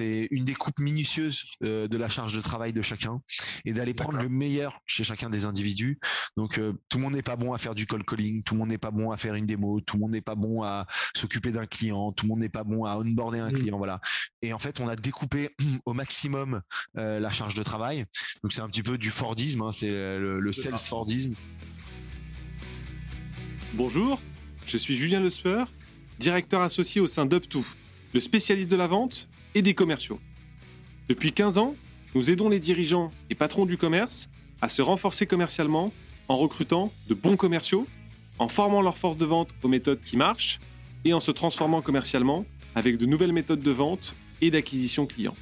c'est une découpe minutieuse de la charge de travail de chacun et d'aller prendre le meilleur chez chacun des individus. Donc tout le monde n'est pas bon à faire du call calling, tout le monde n'est pas bon à faire une démo, tout le monde n'est pas bon à s'occuper d'un client, tout le monde n'est pas bon à onboarder un mmh. client, voilà. Et en fait, on a découpé au maximum la charge de travail. Donc c'est un petit peu du Fordisme, hein, c'est le, le sales Fordisme. Bonjour, je suis Julien Lesper, directeur associé au sein d'UpTo, le spécialiste de la vente et des commerciaux. Depuis 15 ans, nous aidons les dirigeants et patrons du commerce à se renforcer commercialement en recrutant de bons commerciaux, en formant leur force de vente aux méthodes qui marchent et en se transformant commercialement avec de nouvelles méthodes de vente et d'acquisition client.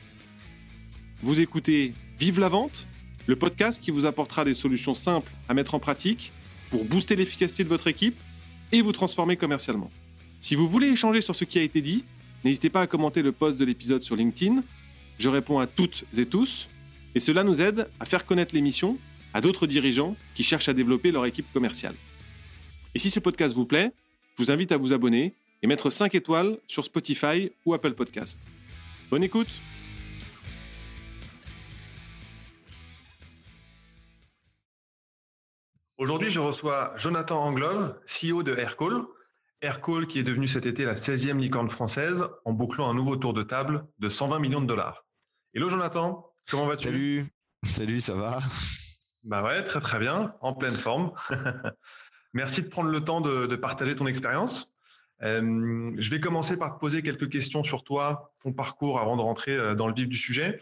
Vous écoutez Vive la vente, le podcast qui vous apportera des solutions simples à mettre en pratique pour booster l'efficacité de votre équipe et vous transformer commercialement. Si vous voulez échanger sur ce qui a été dit, n'hésitez pas à commenter le post de l'épisode sur LinkedIn. Je réponds à toutes et tous, et cela nous aide à faire connaître l'émission à d'autres dirigeants qui cherchent à développer leur équipe commerciale. Et si ce podcast vous plaît, je vous invite à vous abonner et mettre 5 étoiles sur Spotify ou Apple Podcast. Bonne écoute Aujourd'hui, je reçois Jonathan Anglove, CEO de Aircall. Aircall qui est devenu cet été la 16e licorne française en bouclant un nouveau tour de table de 120 millions de dollars. Hello Jonathan, comment vas-tu? Salut, salut, ça va? Bah ouais, très très bien, en pleine forme. Merci de prendre le temps de, partager ton expérience. Euh, je vais commencer par te poser quelques questions sur toi, ton parcours avant de rentrer euh, dans le vif du sujet.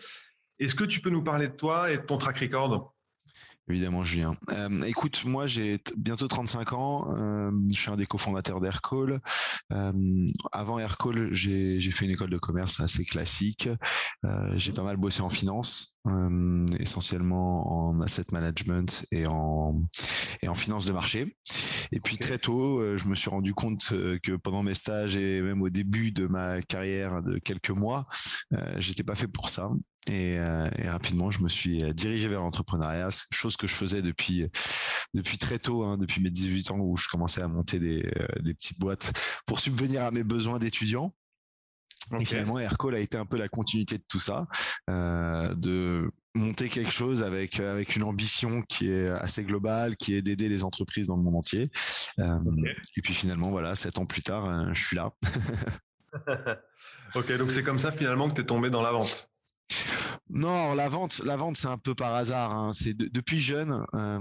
Est-ce que tu peux nous parler de toi et de ton track record? Évidemment, Julien. Euh, écoute, moi, j'ai bientôt 35 ans. Euh, je suis un des cofondateurs d'Aircall. Euh, avant Aircall, j'ai fait une école de commerce assez classique. Euh, j'ai pas mal bossé en finance, essentiellement en asset management et en et en finance de marché. Et puis très tôt, je me suis rendu compte que pendant mes stages et même au début de ma carrière de quelques mois, j'étais pas fait pour ça euh, et, rapidement, je me suis euh, dirigé vers l'entrepreneuriat, chose que je faisais depuis depuis très tôt, hein, depuis mes 18 ans où je commençais à monter des, euh, des petites boîtes pour subvenir à mes besoins d'étudiant. Et finalement, Aircall a été un peu la continuité de tout ça, euh, de monter quelque chose avec avec une ambition qui est assez globale, qui est d'aider les entreprises dans le monde entier. Euh, Et puis finalement, voilà, sept ans plus tard, je suis là. ok, donc c'est comme ça finalement que tu es tombé dans la vente. Non, la vente, la vente, c'est un peu par hasard. Hein. C'est depuis jeune. Euh,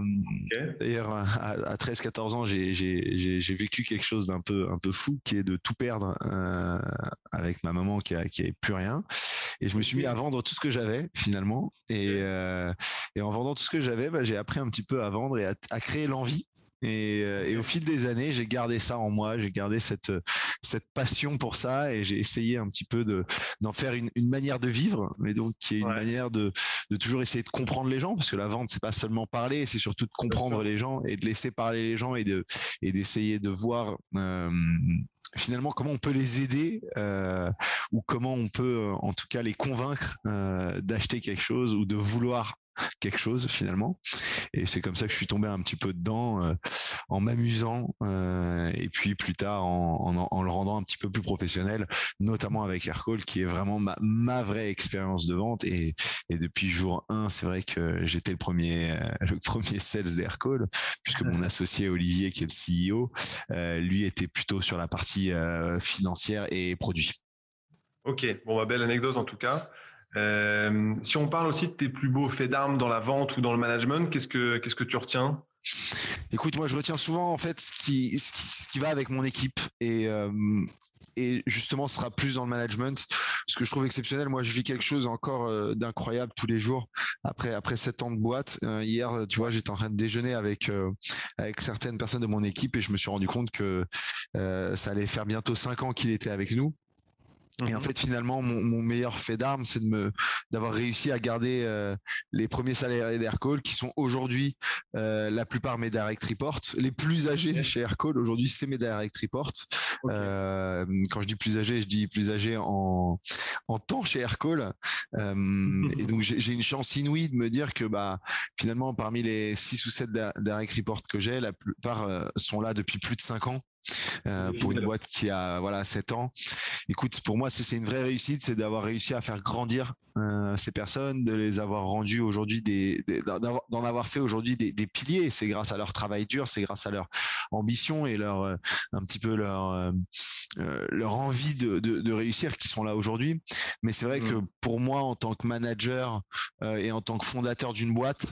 d'ailleurs, à, 13-14 ans, j'ai vécu quelque chose d'un peu, un peu fou, qui est de tout perdre euh, avec ma maman qui a, qui plus rien. Et je me suis mis à vendre tout ce que j'avais finalement. Et, euh, et en vendant tout ce que j'avais, bah, j'ai appris un petit peu à vendre et à créer l'envie euh, et, au fil des années, j'ai gardé ça en moi, j'ai gardé cette cette passion pour ça et j'ai essayé un petit peu de d'en faire une, une, manière de vivre, mais donc qui est une manière de de toujours essayer de comprendre les gens parce que la vente c'est pas seulement parler, c'est surtout de comprendre les gens et de laisser parler les gens et de et d'essayer de voir euh, finalement comment on peut les aider euh, ou comment on peut en tout cas les convaincre euh, d'acheter quelque chose ou de vouloir quelque chose finalement. Et c'est comme ça que je suis tombé un petit peu dedans euh, en m'amusant euh, et puis plus tard en, en, le rendant un petit peu plus professionnel, notamment avec Aircall qui est vraiment ma, ma vraie expérience de vente. Et, et depuis jour 1, c'est vrai que j'étais le premier, euh, le premier sales d'Aircall puisque mon associé Olivier qui est le CEO, lui était plutôt sur la partie financière et produit. Ok, bon, bah, belle anecdote en tout cas. Euh, si on parle aussi de tes plus beaux faits d'armes dans la vente ou dans le management, qu'est-ce que qu'est-ce que tu retiens? Écoute, moi je retiens souvent en fait ce qui ce qui, va avec mon équipe et euh, et justement ce sera plus dans le management. Ce que je trouve exceptionnel, moi je vis quelque chose encore euh, d'incroyable tous les jours après après sept ans de boîte. hier, tu vois, j'étais en train de déjeuner avec avec certaines personnes de mon équipe et je me suis rendu compte que ça allait faire bientôt cinq ans qu'il était avec nous et en mhm. fait, finalement, mon, mon meilleur fait d'armes, c'est de me d'avoir réussi à garder euh, les premiers salariés d'Aircall, qui sont aujourd'hui euh, la plupart mes direct reports, les plus âgés chez Aircall. Aujourd'hui, c'est mes direct reports. Euh, quand je dis plus âgés, je dis plus âgés en en temps chez Aircall. Euh, et donc, j'ai une chance inouïe de me dire que bah finalement, parmi les six ou sept direct reports que j'ai, la plupart euh, sont là depuis plus de cinq ans. Pour une boîte qui a voilà 7 ans. Écoute, pour moi, c'est une vraie réussite, c'est d'avoir réussi à faire grandir ces personnes, de les avoir rendues aujourd'hui des, d'en avoir fait aujourd'hui des, des, piliers. C'est grâce à leur travail dur, c'est grâce à leur ambition et leur un petit peu leur leur envie de, de, de réussir qui sont là aujourd'hui. Mais c'est vrai mmh. que pour moi, en tant que manager et en tant que fondateur d'une boîte,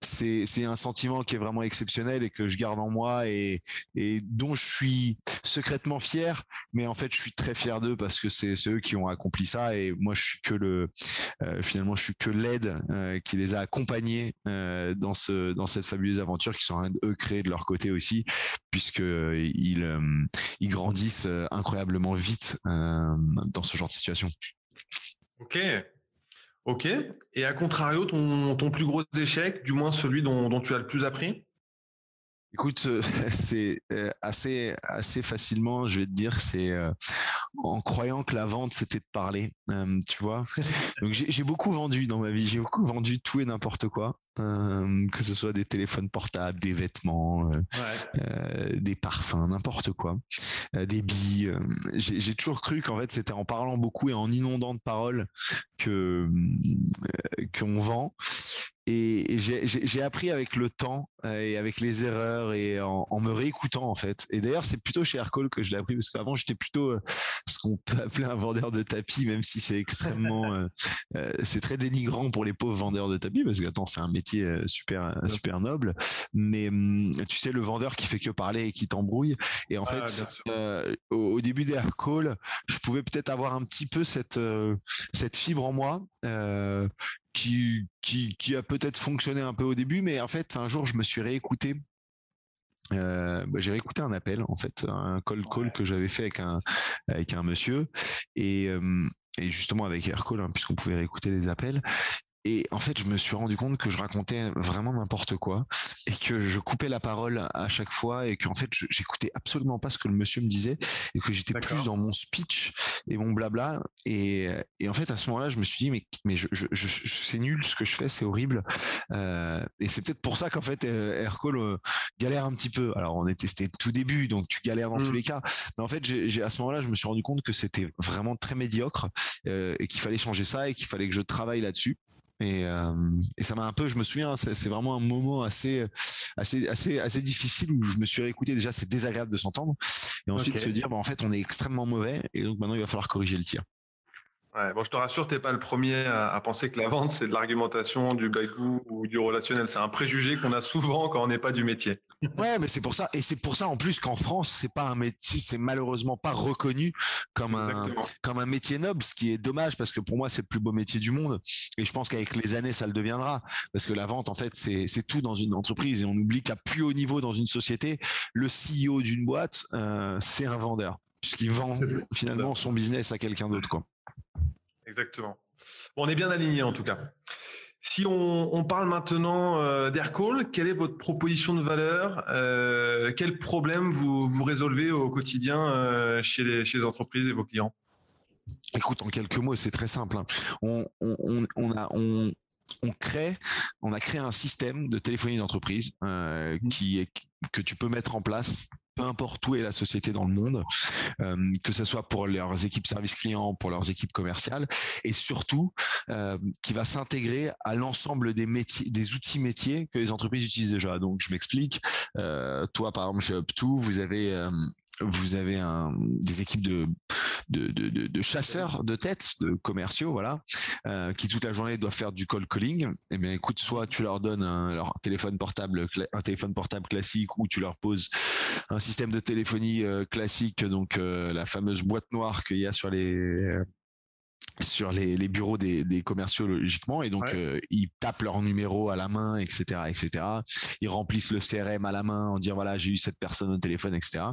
c'est c'est un sentiment qui est vraiment exceptionnel et que je garde en moi et, et dont je suis secrètement fier. Mais en fait, je suis très fier d'eux parce que c'est eux qui ont accompli ça et moi, je suis que le euh, finalement, je suis que l'aide euh, qui les a accompagnés euh, dans ce dans cette fabuleuse aventure qui sont en train eux créer de leur côté aussi, puisque ils ils grandissent incroyablement vite dans ce genre de situation. Ok. Ok. Et à contrario, ton, ton plus gros échec, du moins celui dont tu as le plus appris? Écoute, c'est assez assez facilement, je vais te dire, c'est en croyant que la vente c'était de parler, tu vois. Donc j'ai beaucoup vendu dans ma vie, j'ai beaucoup vendu tout et n'importe quoi, que ce soit des téléphones portables, des vêtements, des parfums, n'importe quoi, des billes. j'ai toujours cru qu'en fait c'était en parlant beaucoup et en inondant de paroles que qu'on vend et, j'ai appris avec le temps euh, et avec les erreurs et en, me réécoutant en fait. Et d'ailleurs, c'est plutôt chez Aircall que je l'ai appris parce qu'avant j'étais plutôt euh, ce qu'on peut appeler un vendeur de tapis, même si c'est extrêmement, euh, c'est très dénigrant pour les pauvres vendeurs de tapis parce que attends, c'est un métier super super noble. Mais hum, tu sais, le vendeur qui fait que parler et qui t'embrouille. Et en fait, au, début d'Aircall, je pouvais peut-être avoir un petit peu cette cette fibre en moi qui, qui, qui a peut-être fonctionné un peu au début, mais en fait, un jour, je me suis réécouté. Euh, bah, j'ai réécouté un appel en fait un call call que j'avais fait avec un avec un monsieur. Et, euh, et justement avec Aircall hein, puisqu'on pouvait réécouter les appels et en fait, je me suis rendu compte que je racontais vraiment n'importe quoi et que je coupais la parole à chaque fois et qu'en fait, j'écoutais absolument pas ce que le monsieur me disait et que j'étais plus dans mon speech et mon blabla. Et, et en fait, à ce moment-là, je me suis dit, mais, mais je, je, je, c'est nul ce que je fais, c'est horrible. Euh, et c'est peut-être pour ça qu'en fait, euh, Aircall euh, galère un petit peu. Alors, on est testé tout début, donc tu galères dans tous mmh. les cas. Mais en fait, j'ai, à ce moment-là, je me suis rendu compte que c'était vraiment très médiocre euh, et qu'il fallait changer ça et qu'il fallait que je travaille là-dessus. Et, euh, et ça m'a un peu, je me souviens, c'est vraiment un moment assez, assez, assez, assez difficile où je me suis réécouté. Déjà, c'est désagréable de s'entendre, et ensuite se dire, bah, en fait, on est extrêmement mauvais, et donc maintenant, il va falloir corriger le tir. Ouais, bon, je te rassure, tu n'es pas le premier à, penser que la vente, c'est de l'argumentation, du bagou ou du relationnel. C'est un préjugé qu'on a souvent quand on n'est pas du métier. Ouais, mais c'est pour ça, et c'est pour ça en plus qu'en France, c'est pas un métier, c'est malheureusement pas reconnu comme un, comme un métier noble, ce qui est dommage parce que pour moi, c'est le plus beau métier du monde. Et je pense qu'avec les années, ça le deviendra. Parce que la vente, en fait, c'est, c'est tout dans une entreprise et on oublie qu'à plus haut niveau dans une société, le CEO d'une boîte, euh, c'est un vendeur puisqu'il vend finalement son business à quelqu'un d'autre, quoi. Exactement. on est bien aligné en tout cas. Si on, parle maintenant euh, d'Aircall, quelle est votre proposition de valeur euh, Quels problèmes vous, vous résolvez au quotidien euh, chez, les, chez les entreprises et vos clients? Écoute, en quelques mots, c'est très simple. Hein. On, on, a, on, on crée, on a créé un système de téléphonie d'entreprise mmh. qui que tu peux mettre en place peu importe où est la société dans le monde, euh, que ce soit pour leurs équipes service client, pour leurs équipes commerciales, et surtout euh, qui va s'intégrer à l'ensemble des métiers, des outils métiers que les entreprises utilisent déjà. Donc je m'explique. Euh, toi, par exemple, chez Up2, vous avez vous avez des équipes de, de, de, de, chasseurs de tête, de commerciaux, voilà, euh, qui toute la journée doivent faire du call calling. Eh bien, écoute, soit tu leur donnes un, leur téléphone portable, un téléphone portable classique, ou tu leur poses un système de téléphonie euh, classique, donc euh, la fameuse boîte noire qu'il y a sur les sur les, les bureaux des, des, commerciaux logiquement. Et donc euh, ils tapent leur numéro à la main etc etc ils remplissent le CRM à la main en disant voilà j'ai eu cette personne au téléphone etc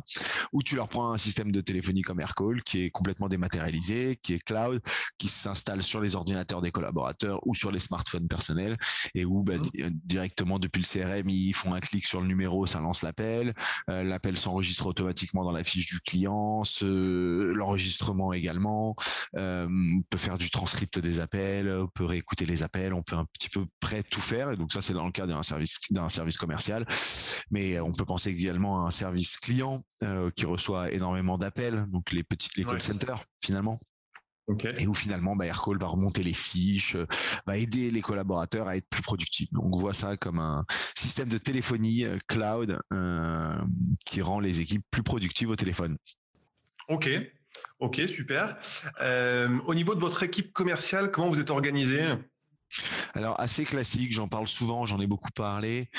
ou tu leur prends un système de téléphonie comme Aircall qui est complètement dématérialisé qui est cloud qui s'installe sur les ordinateurs des collaborateurs ou sur les smartphones personnels et où bah, mmh. directement depuis le CRM ils font un clic sur le numéro ça lance l'appel. Euh, l'appel s'enregistre automatiquement dans la fiche du client l'enregistrement également. Euh, peut faire du transcript des appels, on peut réécouter les appels, on peut un petit peu près tout faire. Et donc ça, c'est dans le cadre d'un service d'un service commercial. Mais on peut penser également à un service client qui reçoit énormément d'appels, donc les petits les call centers finalement. Et où finalement, bah, Aircall va remonter les fiches, euh, va aider les collaborateurs à être plus productifs. Donc on voit ça comme un système de téléphonie euh, cloud euh, qui rend les équipes plus productives au téléphone. Ok, ok, super. au niveau de votre équipe commerciale, comment vous êtes organisé alors assez classique, j'en parle souvent, j'en ai beaucoup parlé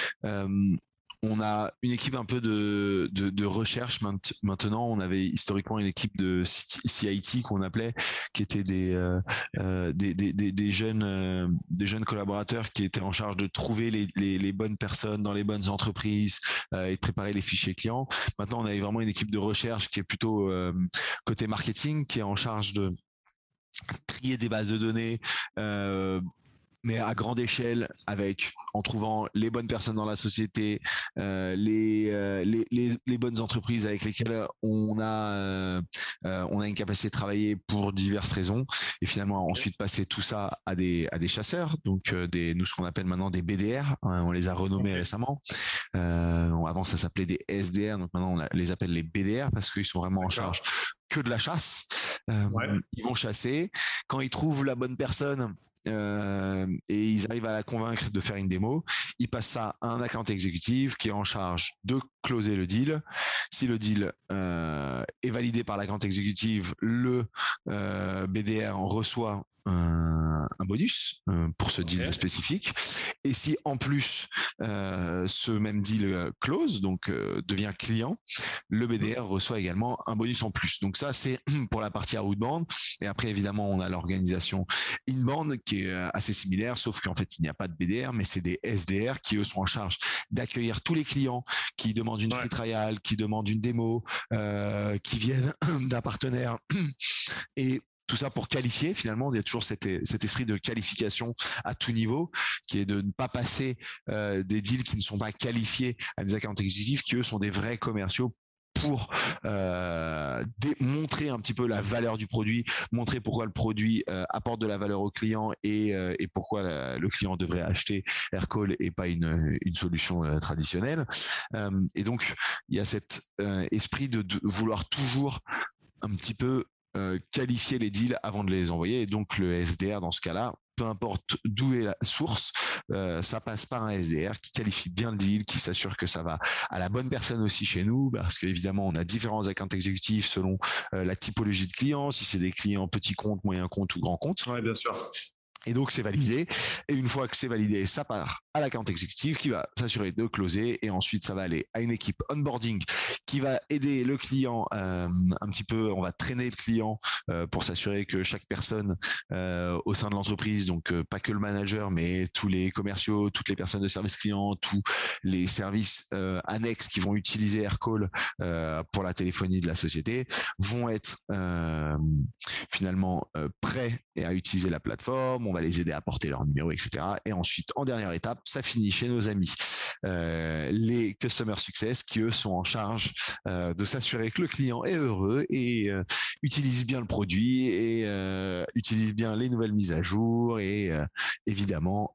on a une équipe un peu de, recherche maintenant. On avait historiquement une équipe de CIT qu'on appelait, qui était des, euh, euh, euh, des jeunes collaborateurs qui étaient en charge de trouver les, bonnes personnes dans les bonnes entreprises et de préparer les fichiers clients. Maintenant, on avait vraiment une équipe de recherche qui est plutôt côté marketing, qui est en charge de trier des bases de données, mais à grande échelle, avec en trouvant les bonnes personnes dans la société, euh, euh, les, les, les, bonnes entreprises avec lesquelles on a euh, on a une capacité de travailler pour diverses raisons, et finalement ensuite passer tout ça à des à des chasseurs, donc des nous ce qu'on appelle maintenant des BDR, hein, on les a renommés récemment. avant ça s'appelait des SDR, donc maintenant on les appelle les BDR parce qu'ils sont vraiment en charge que de la chasse. Ils vont chasser. Quand ils trouvent la bonne personne, euh, et ils arrivent à la convaincre de faire une démo. Ils passent ça à un account exécutif qui est en charge de closer le deal. Si le deal euh, est validé par l'account exécutif, le euh, BDR reçoit un, bonus euh, pour ce deal spécifique. Et si en plus euh, ce même deal euh, close, donc devient client, le BDR reçoit également un bonus en plus. Donc ça, c'est pour la partie outbound. Et après, évidemment, on a l'organisation inbound qui est assez similaire, sauf qu'en fait, il n'y a pas de BDR, mais c'est des SDR qui, eux, sont en charge d'accueillir tous les clients qui demandent une free trial, qui demandent une démo, qui viennent d'un partenaire. Et tout ça pour qualifier finalement il y a toujours cet, esprit de qualification à tout niveau qui est de ne pas passer euh, des deals qui ne sont pas qualifiés à des accounts exécutifs qui eux sont des vrais commerciaux pour euh, montrer un petit peu la valeur du produit, montrer pourquoi le produit euh, apporte de la valeur au client et, pourquoi le client devrait acheter Aircall et pas une, solution traditionnelle. et donc, il y a cet esprit de, vouloir toujours un petit peu euh, qualifier les deals avant de les envoyer. Et donc le SDR dans ce cas-là, peu importe d'où est la source, euh, ça passe par un SDR qui qualifie bien le deal, qui s'assure que ça va à la bonne personne aussi chez nous, parce qu'évidemment on a différents accounts exécutifs selon euh, la typologie de clients, si c'est des clients petits comptes, moyens comptes ou grands comptes. Oui, bien sûr. Et donc c'est validé. Et une fois que c'est validé, ça part à l'account exécutif qui va s'assurer de closer. Et ensuite, ça va aller à une équipe onboarding qui va aider le client euh, un petit peu. On va traîner le client euh, pour s'assurer que chaque personne euh, au sein de l'entreprise, donc pas que le manager, mais tous les commerciaux, toutes les personnes de service client, tous les services annexes qui vont utiliser Aircall pour la téléphonie de la société, vont être finalement prêts et à utiliser la plateforme va les aider à porter leur numéro, etc. Et ensuite, en dernière étape, ça finit chez nos amis, euh, les Customer Success, qui eux sont en charge euh, de s'assurer que le client est heureux et euh, utilise bien le produit et utilise bien les nouvelles mises à jour et évidemment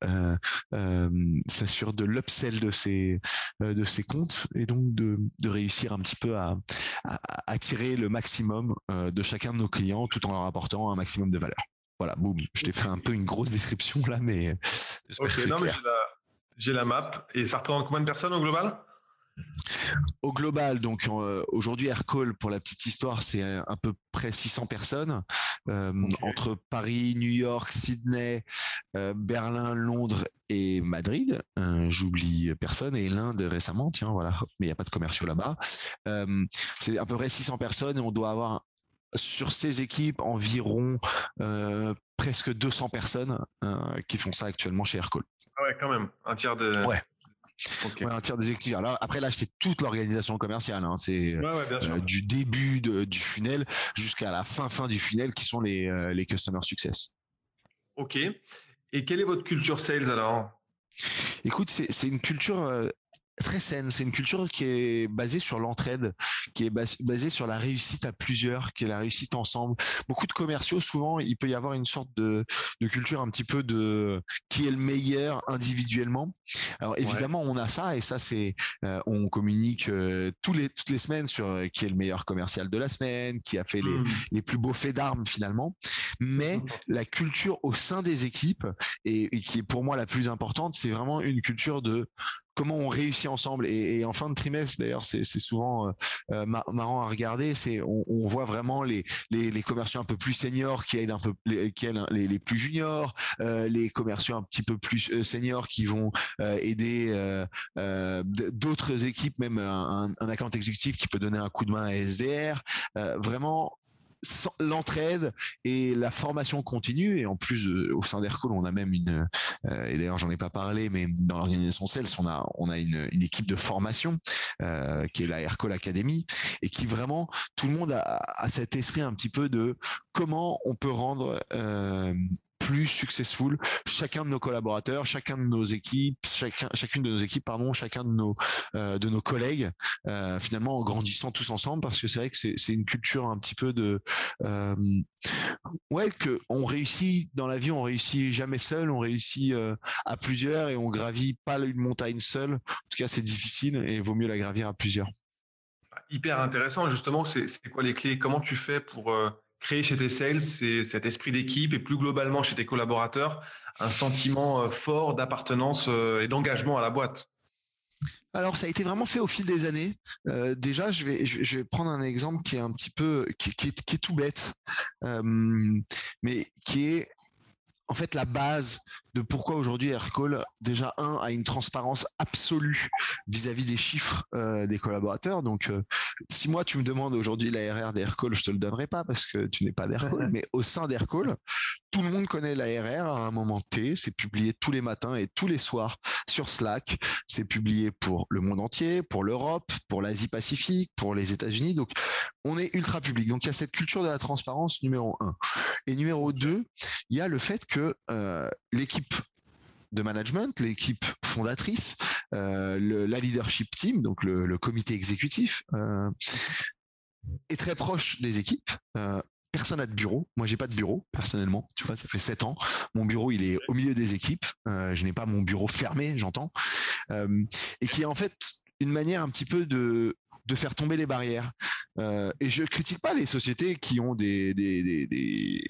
s'assure de l'upsell de ses de ses comptes et donc de, réussir un petit peu à, à, à attirer le maximum de chacun de nos clients tout en leur apportant un maximum de valeur. Voilà, boum, je t'ai fait un peu une grosse description là, mais. Ok, non, mais j'ai la, map. Et ça représente combien de personnes au global? Au global, donc euh, aujourd'hui Aircall, pour la petite histoire, c'est à peu près 600 personnes euh, entre Paris, New York, Sydney, euh, Berlin, Londres et Madrid. J'oublie personne et l'Inde récemment, tiens voilà, mais il n'y a pas de commerciaux là-bas. c'est à peu près 600 personnes et on doit avoir sur ces équipes environ euh, presque 200 personnes euh, qui font ça actuellement chez Aircall. Ah ouais, quand même, un tiers de. Ouais. un tiers des équipes. Alors après là, c'est toute l'organisation commerciale. Hein. C'est euh, du début du funnel jusqu'à la fin fin du funnel qui sont les les customer success. Ok. Et quelle est votre culture sales alors? Écoute, c'est une culture très saine. C'est une culture qui est basée sur l'entraide, qui est basée sur la réussite à plusieurs, qui est la réussite ensemble. Beaucoup de commerciaux, souvent, il peut y avoir une sorte de, de culture un petit peu de qui est le meilleur individuellement. Alors évidemment, on a ça et ça, c'est euh, on communique euh, tous les toutes les semaines sur euh, qui est le meilleur commercial de la semaine, qui a fait les, mmh. les plus beaux faits d'armes finalement. Mais la culture au sein des équipes et, et qui est pour moi la plus importante, c'est vraiment une culture de comment on réussit ensemble. Et, en fin de trimestre, d'ailleurs, c'est souvent euh, euh, marrant à regarder. C'est on, voit vraiment les, les, commerciaux un peu plus seniors qui aident un peu les, qui les, les, plus juniors, euh, les commerciaux un petit peu plus seniors qui vont aider d'autres équipes, même un, un, account exécutif qui peut donner un coup de main à SDR. vraiment l'entraide et la formation continue. Et en plus euh, au sein d'Aircall on a même une euh, et d'ailleurs j'en ai pas parlé mais dans l'organisation Sales on a on a une, une équipe de formation euh, qui est la Aircall Academy et qui vraiment tout le monde a, a, cet esprit un petit peu de comment on peut rendre plus successful chacun de nos collaborateurs, chacun de nos équipes, chacun, chacune de nos équipes, pardon, chacun de nos euh, de nos collègues, euh, finalement en grandissant tous ensemble, parce que c'est vrai que c'est une culture un petit peu de euh, ouais que on réussit dans la vie, on réussit jamais seul, on réussit à plusieurs et on gravit pas une montagne seule. En tout cas, c'est difficile et vaut mieux la gravir à plusieurs. Hyper intéressant, justement, c'est quoi les clés? Comment tu fais pour créer chez tes sales, cet esprit d'équipe et plus globalement chez tes collaborateurs, un sentiment euh, fort d'appartenance euh, et d'engagement à la boîte alors ça a été vraiment fait au fil des années. Euh, déjà, je vais, je vais prendre un exemple qui est un petit peu, qui, est, tout bête, mais qui est en fait la base de pourquoi aujourd'hui Aircall, déjà un, a une transparence absolue vis-à-vis des chiffres euh, des collaborateurs. Donc, euh, si moi tu me demandes aujourd'hui l'ARR d'Aircall, je te le donnerai pas parce que tu n'es pas d'Aircall, mais au sein d'Aircall, tout le monde connaît l'ARR à un moment T. C'est publié tous les matins et tous les soirs sur Slack. C'est publié pour le monde entier, pour l'Europe, pour l'Asie-Pacifique, pour les États-Unis. Donc, on est ultra public. Donc, il y a cette culture de la transparence numéro un. Et numéro deux, il y a le fait que euh, l'équipe de management, l'équipe fondatrice, euh, la leadership team, donc le, comité exécutif, euh, est très proche des équipes. personne n'a de bureau. Moi, j'ai pas de bureau personnellement. Tu vois, ça fait sept ans. Mon bureau, il est au milieu des équipes. je n'ai pas mon bureau fermé, j'entends, et qui est en fait une manière un petit peu de de faire tomber les barrières. Euh, et je critique pas les sociétés qui ont des, des, des,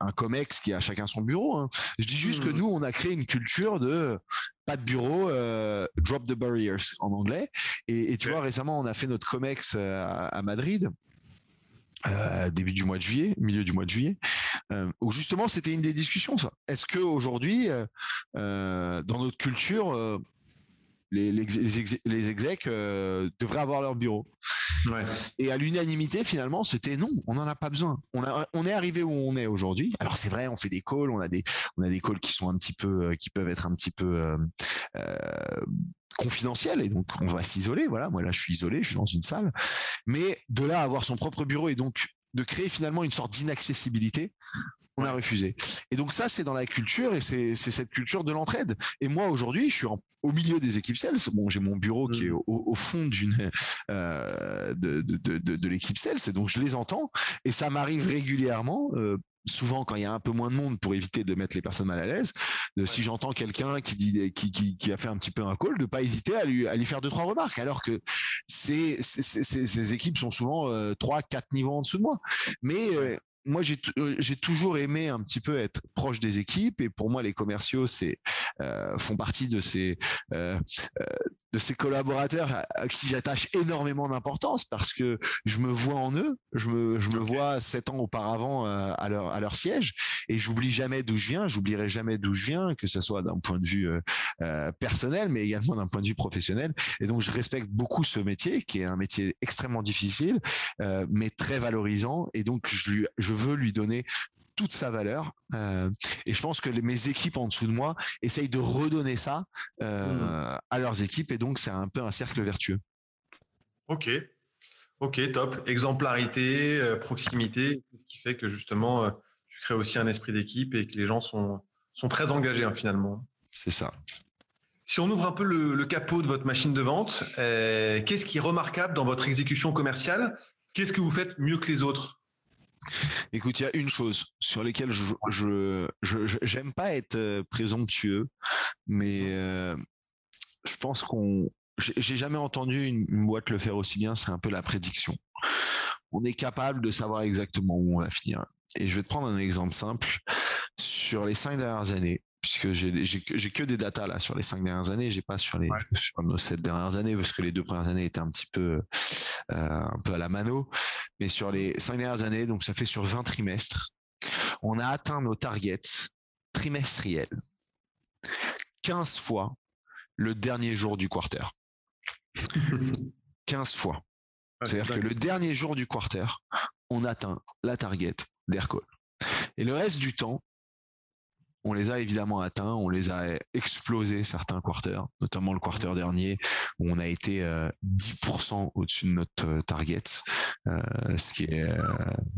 un comex qui a chacun son bureau. Hein. Je dis juste que mmh. nous, on a créé une culture de pas de bureau, euh, drop the barriers en anglais. Et, tu vois, récemment, on a fait notre comex euh, à, Madrid. début du mois de juillet, milieu du mois de juillet, où justement c'était une des discussions. Est-ce que aujourd'hui, dans notre culture, les, les, execs euh, devraient avoir leur bureau. Et à l'unanimité, finalement, c'était non, on n'en a pas besoin. On, a, on est arrivé où on est aujourd'hui. Alors c'est vrai, on fait des calls, on a des, on a des calls qui sont un petit peu, euh, qui peuvent être un petit peu euh, confidentiels et donc on va s'isoler. Voilà, moi là, je suis isolé, je suis dans une salle. Mais de là à avoir son propre bureau et donc de créer finalement une sorte d'inaccessibilité, on a refusé. Et donc ça, c'est dans la culture et c'est cette culture de l'entraide. Et moi, aujourd'hui, je suis au milieu des équipes sales. Bon, j'ai mon bureau qui est mm. au, fond d'une euh, de, de, de, l'équipe sales, et donc je les entends. Et ça m'arrive régulièrement. Euh, souvent quand il y a un peu moins de monde pour éviter de mettre les personnes mal à l'aise, de si j'entends quelqu'un qui dit qui, qui, qui, a fait un petit peu un call, de pas hésiter à lui à lui faire deux trois remarques, alors que ces ces, équipes sont souvent euh, trois quatre niveaux en dessous de moi. Mais euh, moi, euh, j'ai toujours aimé un petit peu être proche des équipes et pour moi, les commerciaux, c'est euh, font partie de ces euh, de ces collaborateurs à, qui j'attache énormément d'importance parce que je me vois en eux, je me je me vois sept ans auparavant à leur à leur siège et j'oublie jamais d'où je viens, j'oublierai jamais d'où je viens, que ce soit d'un point de vue personnel, mais également d'un point de vue professionnel. Et donc, je respecte beaucoup ce métier qui est un métier extrêmement difficile, mais très valorisant. Et donc, je lui je veux lui donner toute sa valeur. Euh, et je pense que mes équipes en dessous de moi essayent de redonner ça euh, mmh. à leurs équipes. Et donc, c'est un peu un cercle vertueux. Ok. Ok, top. Exemplarité, euh, proximité, ce qui fait que justement, tu crées aussi un esprit d'équipe et que les gens sont, sont très engagés hein, finalement. C'est ça. Si on ouvre un peu le, capot de votre machine de vente, qu'est-ce qui est remarquable dans votre exécution commerciale? Qu'est-ce que vous faites mieux que les autres? Écoute, il y a une chose sur laquelle je j'aime pas être euh, présomptueux, mais euh, je pense qu'on j'ai jamais entendu une, boîte le faire aussi bien. C'est un peu la prédiction. On est capable de savoir exactement où on va finir. Et je vais te prendre un exemple simple. Sur les cinq dernières années, puisque j'ai que des datas là sur les cinq dernières années, j'ai pas sur les sur nos sept dernières années parce que les deux premières années étaient un petit peu euh, un peu à la mano, mais sur les cinq dernières années, donc ça fait sur 20 trimestres, on a atteint nos targets trimestriels 15 fois le dernier jour du quarter. 15 fois. C'est-à-dire que le dernier jour du quarter, on atteint la target d'Aircall. Et le reste du temps, on les a évidemment atteints, on les a explosés certains quarters, notamment le quarter dernier où on a été 10% euh, au-dessus de notre euh, target, euh, ce qui est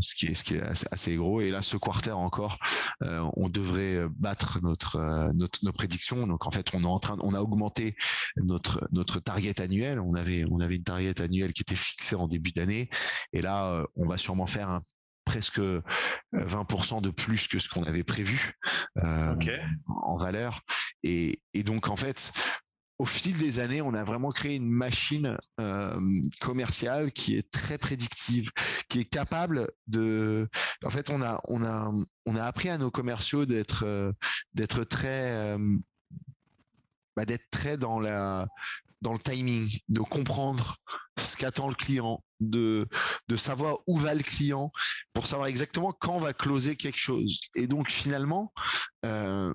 ce qui est ce qui est assez, gros. Et là, ce quarter encore, on devrait battre notre, notre nos prédictions. Donc en fait, on est en train, on a augmenté notre notre target annuel. On avait on avait une target annuelle qui était fixée en début d'année, et là, on va sûrement faire un presque 20% de plus que ce qu'on avait prévu euh, en valeur. Et, donc en fait, au fil des années, on a vraiment créé une machine euh, commerciale qui est très prédictive, qui est capable de. En fait, on a on a on a appris à nos commerciaux d'être euh, d'être très bah, d'être très dans la dans le timing, de comprendre ce qu'attend le client, de, de savoir où va le client pour savoir exactement quand va closer quelque chose. Et donc finalement, euh,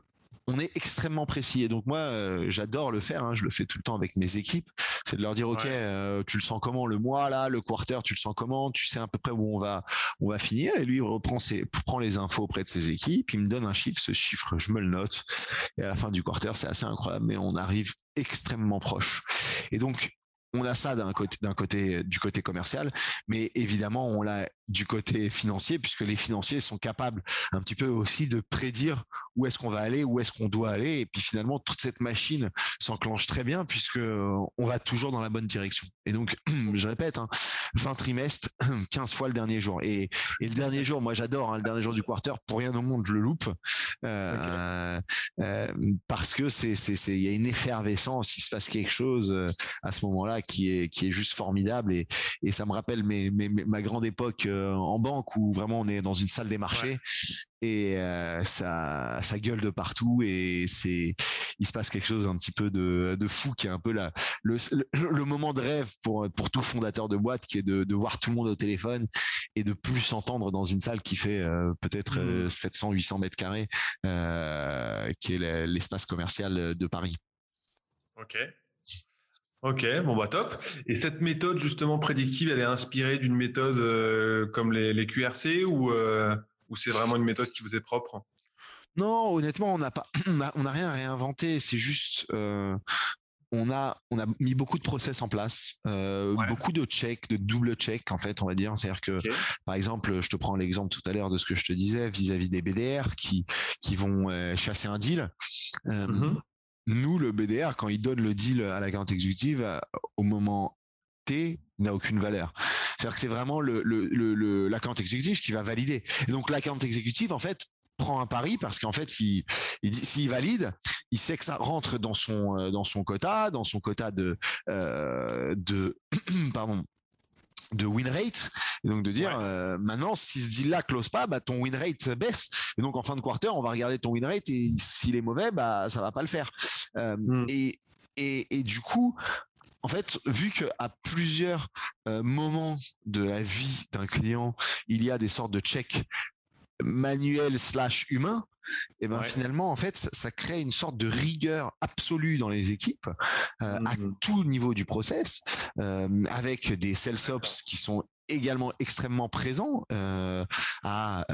on est extrêmement précis. Et donc moi, euh, j'adore le faire. Hein, je le fais tout le temps avec mes équipes. C'est de leur dire, ok, euh, tu le sens comment le mois là, le quarter, tu le sens comment? Tu sais à peu près où on va, on va finir. Et lui, il reprend ses, prend les infos auprès de ses équipes. Il me donne un chiffre. Ce chiffre, je me le note. Et à la fin du quarter, c'est assez incroyable, mais on arrive extrêmement proche. Et donc, on a ça d'un côté, d'un côté, du côté commercial, mais évidemment, on l'a du côté financier, puisque les financiers sont capables un petit peu aussi de prédire où est-ce qu'on va aller, où est-ce qu'on doit aller, et puis finalement toute cette machine s'enclenche très bien puisque euh, on va toujours dans la bonne direction. Et donc, je répète, hein, fin trimestre, 15 fois le dernier jour. Et, le dernier jour, moi j'adore hein, le dernier jour du quarter, pour rien au monde je le loupe, euh, euh, parce que c'est c'est il y a une effervescence, il se passe quelque chose à ce moment-là qui est qui est juste formidable et et ça me rappelle mes, ma grande époque euh, en banque où vraiment on est dans une salle des marchés et euh, ça ça gueule de partout et c'est il se passe quelque chose un petit peu de, de fou qui est un peu la le, le, moment de rêve pour pour tout fondateur de boîte qui est de, de voir tout le monde au téléphone et de plus s'entendre dans une salle qui fait euh, peut-être 700 mmh. 800 mètres carrés qui est l'espace commercial de Paris. Ok. Ok, bon bah top. Et cette méthode justement prédictive, elle est inspirée d'une méthode euh, comme les, QRC ou, euh, ou c'est vraiment une méthode qui vous est propre? Non, honnêtement, on n'a pas, on a, rien réinventé. C'est juste, euh, on a, on a mis beaucoup de process en place, beaucoup de checks, de double check en fait, on va dire. C'est-à-dire que, par exemple, je te prends l'exemple tout à l'heure de ce que je te disais vis-à-vis des BDR qui qui vont chasser un deal. Mm-hmm nous, le BDR, quand il donne le deal à la garantie exécutive, euh, au moment T, n'a aucune valeur. C'est-à-dire que c'est vraiment le, le, le, l'account exécutive qui va valider. Et donc l'account exécutive, en fait, prend un pari parce qu'en fait, s'il, s'il valide, il sait que ça rentre dans son euh, dans son quota, dans son quota de euh, de pardon de win rate. Et donc de dire euh, maintenant si ce deal là close pas bah ton win rate baisse. Et donc en fin de quarter on va regarder ton win rate et s'il est mauvais bah ça va pas le faire. Euh, hmm. et, et et du coup en fait, vu que à plusieurs euh, moments de la vie d'un client, il y a des sortes de checks manuels slash humains, et ben finalement en fait ça, crée une sorte de rigueur absolue dans les équipes euh, à mmh tout niveau du process euh, avec des sales ops qui sont également extrêmement présents euh, à,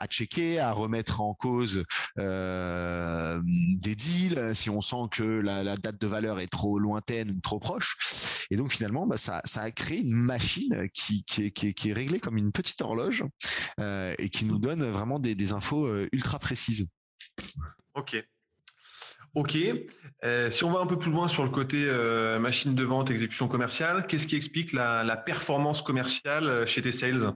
à checker, à remettre en cause des deals si on sent que la, date de valeur est trop lointaine ou trop proche. Et donc finalement, bah, ça, a créé une machine qui, est, réglée comme une petite horloge et qui nous donne vraiment des, infos ultra précises. Ok. Ok. si on va un peu plus loin sur le côté machine de vente, exécution commerciale, qu'est-ce qui explique la, la performance commerciale chez tes sales?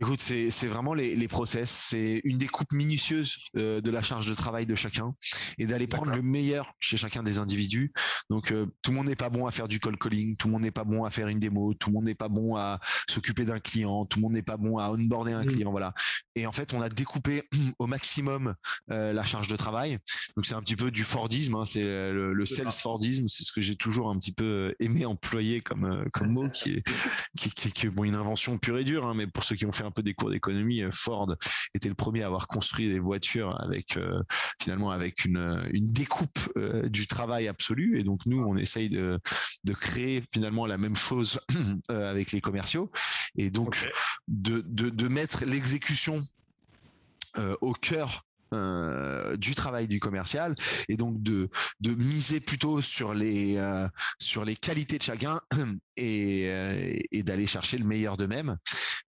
Écoute, c'est, c'est vraiment les, les process, c'est une découpe minutieuse euh, de la charge de travail de chacun et d'aller prendre le meilleur chez chacun des individus. Donc euh, tout le monde n'est pas bon à faire du cold calling, tout le monde n'est pas bon à faire une démo, tout le monde n'est pas bon à s'occuper d'un client, tout le monde n'est pas bon à onboarder un mmh. client, voilà. Et en fait, on a découpé au maximum euh, la charge de travail. Donc c'est un petit peu du Fordisme, hein, c'est le, le sales Fordisme, c'est ce que j'ai toujours un petit peu aimé employer comme comme mot, qui est qui, qui, qui bon une invention pure et dure, hein, mais pour ceux qui ont fait un peu des cours d'économie, euh, Ford était le premier à avoir construit des voitures avec euh, finalement avec une, une découpe euh, du travail absolu. Et donc nous, on essaye de, de créer finalement la même chose avec les commerciaux. Et donc de, de, de mettre l'exécution au cœur du travail du commercial et donc de de miser plutôt sur les sur les qualités de chacun et, et d'aller chercher le meilleur d'eux-mêmes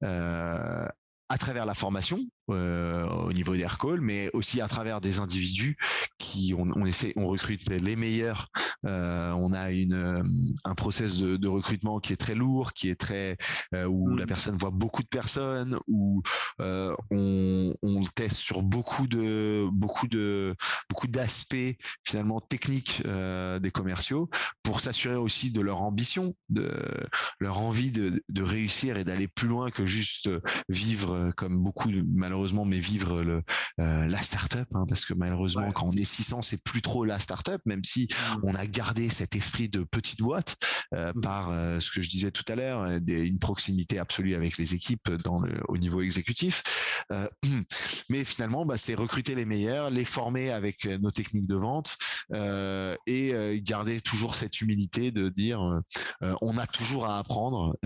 à travers la formation euh, au niveau des recalls, mais aussi à travers des individus qui on, on essaie, on recrute les meilleurs. Euh, on a une euh, un process de, de, recrutement qui est très lourd, qui est très euh, où la personne voit beaucoup de personnes, où on, on teste sur beaucoup de beaucoup de beaucoup d'aspects finalement techniques des commerciaux pour s'assurer aussi de leur ambition, de leur envie de, de réussir et d'aller plus loin que juste vivre comme beaucoup de, malheureusement malheureusement mais vivre le euh, la startup hein, parce que malheureusement quand on est 600 c'est plus trop la startup même si mmh. on a gardé cet esprit de petite boîte euh, mmh. par euh, ce que je disais tout à l'heure une proximité absolue avec les équipes dans le, au niveau exécutif mais finalement bah, c'est recruter les meilleurs les former avec nos techniques de vente et garder toujours cette humilité de dire on a toujours à apprendre